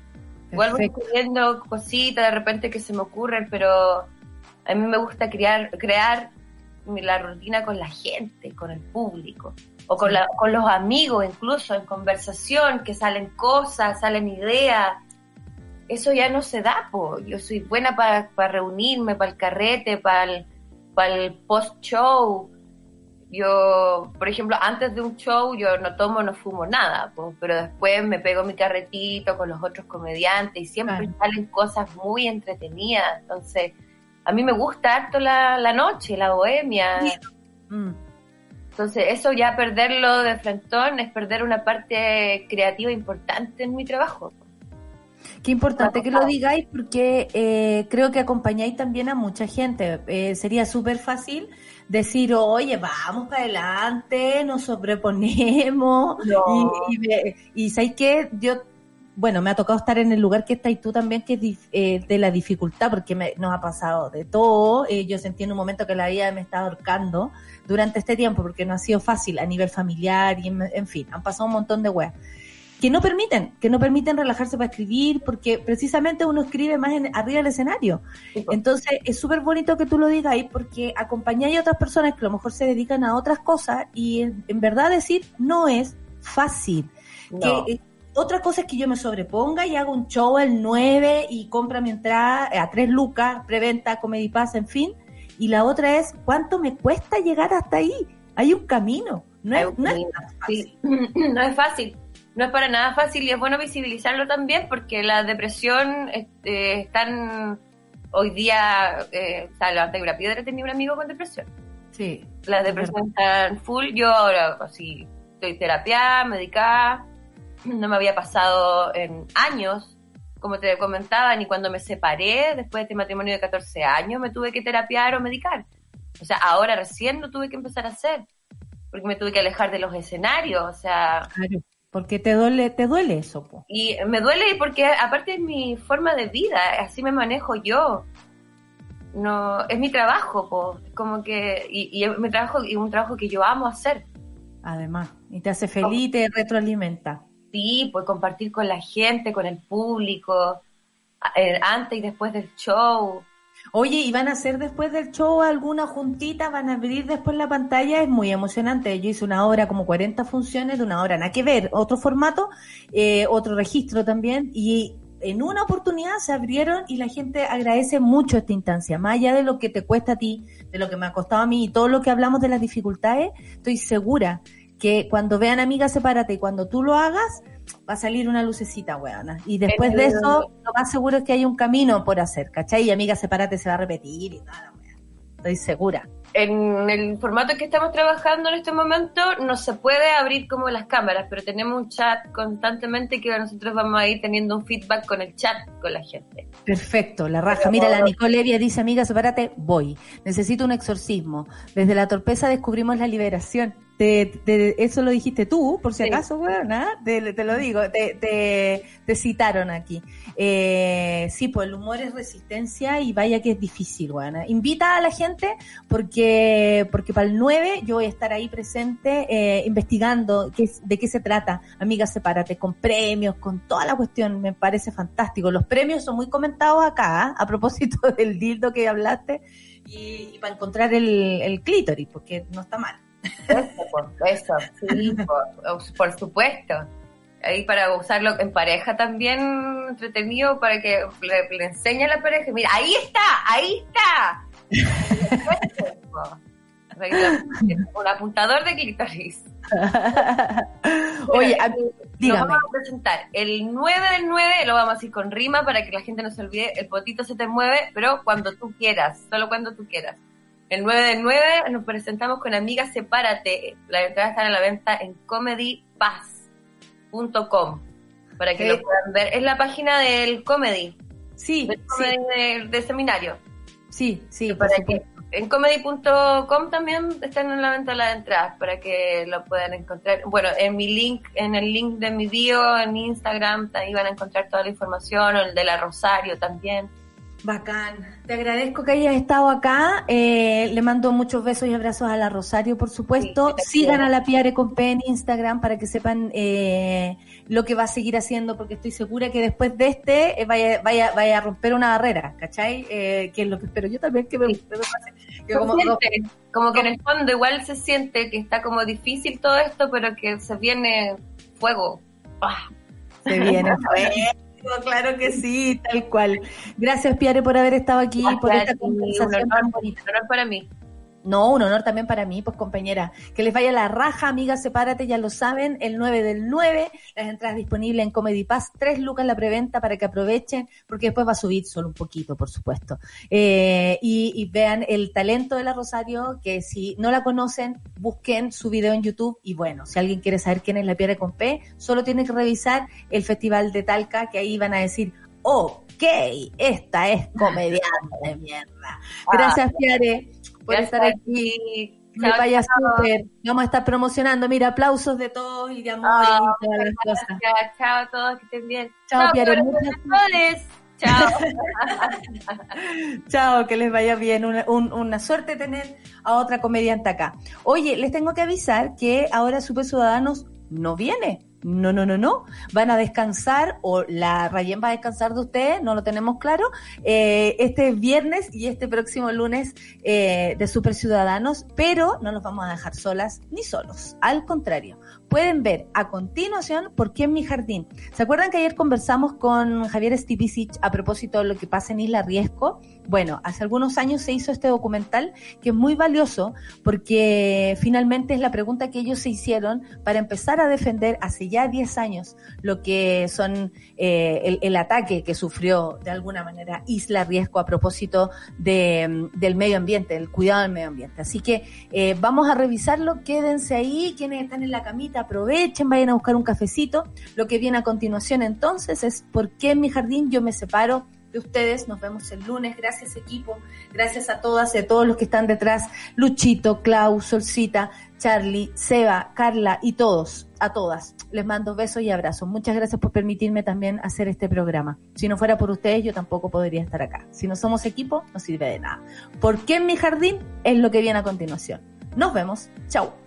Speaker 7: Igual voy escribiendo cositas de repente que se me ocurren, pero a mí me gusta crear, crear la rutina con la gente, con el público, o con, la- con los amigos, incluso en conversación, que salen cosas, salen ideas. Eso ya no se da, po. Yo soy buena para reunirme, para el carrete, para el, post-show. Yo, por ejemplo, antes de un show yo no tomo, no fumo nada, po, pero después me pego mi carretito con los otros comediantes y siempre
Speaker 2: Claro.
Speaker 7: salen cosas muy entretenidas. Entonces, a mí me gusta harto la, la noche, la bohemia.
Speaker 2: Mm.
Speaker 7: Entonces, eso ya perderlo de frentón es perder una parte creativa importante en mi trabajo.
Speaker 2: Qué importante que lo digáis porque eh, creo que acompañáis también a mucha gente. Eh, sería súper fácil decir, oye, vamos para adelante, nos sobreponemos.
Speaker 7: No.
Speaker 2: Y, y, y ¿sabes qué? Yo, bueno, me ha tocado estar en el lugar que estás tú también, que es eh, de la dificultad, porque me- nos ha pasado de todo. Eh, yo sentí en un momento que la vida me está ahorcando durante este tiempo, porque no ha sido fácil a nivel familiar y en, en fin, han pasado un montón de weas que no permiten, que no permiten relajarse para escribir, porque precisamente uno escribe más en, arriba del escenario.
Speaker 7: Po.
Speaker 2: Entonces, es súper bonito que tú lo digas ahí, porque acompañáis a otras personas que a lo mejor se dedican a otras cosas, y en, en verdad decir, no es fácil.
Speaker 7: No.
Speaker 2: Que, eh, otra cosa es que yo me sobreponga y hago un show el 9 y compra mi entrada eh, a 3 lucas, preventa, comedy pass, en fin. Y la otra es, ¿cuánto me cuesta llegar hasta ahí? Hay un camino. No
Speaker 7: Hay
Speaker 2: es,
Speaker 7: un
Speaker 2: no es
Speaker 7: camino,
Speaker 2: fácil.
Speaker 7: sí. no es fácil. No es para nada fácil y es bueno visibilizarlo también porque la depresión este, están hoy día, eh, o sea, levanta una piedra, tenía un amigo con depresión.
Speaker 2: Sí.
Speaker 7: La depresión está en full. Yo ahora así estoy terapiada, medicada. No me había pasado en años, como te comentaba, ni cuando me separé después de este matrimonio de 14 años me tuve que terapiar o medicar. O sea, ahora recién lo tuve que empezar a hacer, porque me tuve que alejar de los escenarios, o sea,
Speaker 2: Claro, porque te duele, te duele eso, po.
Speaker 7: y me duele porque aparte es mi forma de vida, así me manejo yo. No, es mi trabajo, po. como que y, y es mi trabajo y un trabajo que yo amo hacer.
Speaker 2: Además, y te hace feliz te retroalimenta.
Speaker 7: Sí, pues compartir con la gente, con el público, eh, antes y después del show.
Speaker 2: Oye, ¿y van a hacer después del show alguna juntita? ¿Van a abrir después la pantalla? Es muy emocionante. Yo hice una obra como 40 funciones de una hora, nada que ver, otro formato, eh, otro registro también, y en una oportunidad se abrieron y la gente agradece mucho esta instancia, más allá de lo que te cuesta a ti, de lo que me ha costado a mí y todo lo que hablamos de las dificultades, estoy segura que cuando vean Amiga Sepárate y cuando tú lo hagas, va a salir una lucecita, weona. Y después de eso, lo más seguro es que hay un camino por hacer, ¿cachai? Y Amiga Sepárate se va a repetir y nada, weona. Estoy segura.
Speaker 7: En el formato que estamos trabajando en este momento no se puede abrir como las cámaras, pero tenemos un chat constantemente que nosotros vamos a ir teniendo un feedback con el chat con la gente.
Speaker 2: Perfecto, la raja. Mira, la Nicole Evia dice, amiga, sepárate, voy. Necesito un exorcismo. Desde la torpeza descubrimos la liberación. Te, te- eso lo dijiste tú, por si
Speaker 7: Sí.
Speaker 2: acaso, weón, ¿ah? te, te lo digo, te, te, te citaron aquí. Eh, sí, pues el humor es resistencia y vaya que es difícil, weón. Invita a la gente porque, porque para el 9 yo voy a estar ahí presente eh, investigando qué, de qué se trata, amiga, sepárate, con premios, con toda la cuestión, me parece fantástico. Los premios son muy comentados acá, ¿ah? a propósito del dildo que hablaste, y, y para encontrar el, el clítoris, porque no está mal.
Speaker 7: Eso, po, eso, sí, po, por supuesto. ahí para usarlo en pareja también entretenido para que le, le enseñe a la pareja. Mira, ahí está, ahí está. Un apuntador de clítoris.
Speaker 2: Oye, a-
Speaker 7: Lo
Speaker 2: dígame.
Speaker 7: vamos a presentar. El 9 del 9 lo vamos a decir con rima para que la gente no se olvide. El potito se te mueve, pero cuando tú quieras, solo cuando tú quieras. El 9 del 9 nos presentamos con Amiga Sepárate. La entrada está a la venta en comedypass.com para que lo puedan ver. Es la página del comedy,
Speaker 2: Sí,
Speaker 7: del
Speaker 2: sí,
Speaker 7: comedy de, de seminario.
Speaker 2: sí, sí,
Speaker 7: Para que en comedy.com también están en la venta las entradas para que lo puedan encontrar. Bueno, en mi link, en el link de mi bio, en Instagram, ahí van a encontrar toda la información, o el de la Rosario también.
Speaker 2: Bacán. Te agradezco que hayas estado acá. Eh, le mando muchos besos y abrazos a la Rosario, por supuesto.
Speaker 7: Sí,
Speaker 2: Sigan a la Piare con P en Instagram para que sepan eh, lo que va a seguir haciendo, porque estoy segura que después de este eh, vaya, vaya, vaya a romper una barrera, ¿cachai? Eh, que es lo que espero yo también que me, que me pase. Que
Speaker 7: Se
Speaker 2: como-
Speaker 7: que en el fondo igual se siente que está como difícil todo esto, pero que se viene fuego.
Speaker 2: Se viene fuego, claro que sí, tal cual. Gracias, Piare, por haber estado aquí, por esta
Speaker 7: un
Speaker 2: conversación bonita.
Speaker 7: honor, honor para mí.
Speaker 2: No, un honor también para mí, pues compañera. Que les vaya la raja, amiga, sepárate, ya lo saben, el 9 del 9, las entradas disponibles en Comedy Pass, 3 lucas la preventa para que aprovechen, porque después va a subir solo un poquito, por supuesto. Eh, y, y vean el talento de la Rosario, que si no la conocen, busquen su video en YouTube y bueno, si alguien quiere saber quién es la Piedra con P, solo tiene que revisar el Festival de Talca, que ahí van a decir, ok, esta es comediante de mierda. Gracias, Piare, por estar aquí. me vaya súper. Vamos a estar promocionando. Mira, aplausos de todos y de amor
Speaker 7: Ah,
Speaker 2: y todas las cosas.
Speaker 7: Chao a todos, que estén bien.
Speaker 2: Chao, Piare, muchas.
Speaker 7: Chao.
Speaker 2: Chao, que les vaya bien. Una, un- una suerte tener a otra comediante acá. Oye, les tengo que avisar que ahora Super Ciudadanos no viene. No, no, no, no. Van a descansar o la Rayen va a descansar de ustedes, no lo tenemos claro. Eh, este viernes y este próximo lunes eh, de Super Ciudadanos, pero no los vamos a dejar solas ni solos. Al contrario, pueden ver a continuación por qué en mi jardín. ¿Se acuerdan que ayer conversamos con Javier Stipicic a propósito de lo que pasa en Isla Riesco? Bueno, hace algunos años se hizo este documental que es muy valioso porque finalmente es la pregunta que ellos se hicieron para empezar a defender hace ya 10 años lo que son eh, el, ataque que sufrió de alguna manera Isla Riesco a propósito de, mm, del medio ambiente, del cuidado del medio ambiente. Así que eh, vamos a revisarlo, quédense ahí, quienes están en la camita, aprovechen, vayan a buscar un cafecito. Lo que viene a continuación entonces es ¿por qué en mi jardín yo me separo? de ustedes. Nos vemos el lunes. Gracias equipo. Gracias a todas y a todos los que están detrás. Luchito, Clau, Solcita, Charlie, Seba, Carla y todos, a todas. Les mando besos y abrazos. Muchas gracias por permitirme también hacer este programa. Si no fuera por ustedes, yo tampoco podría estar acá. Si no somos equipo, no sirve de nada. ¿Por qué en mi jardín? Es lo que viene a continuación. Nos vemos. Chau.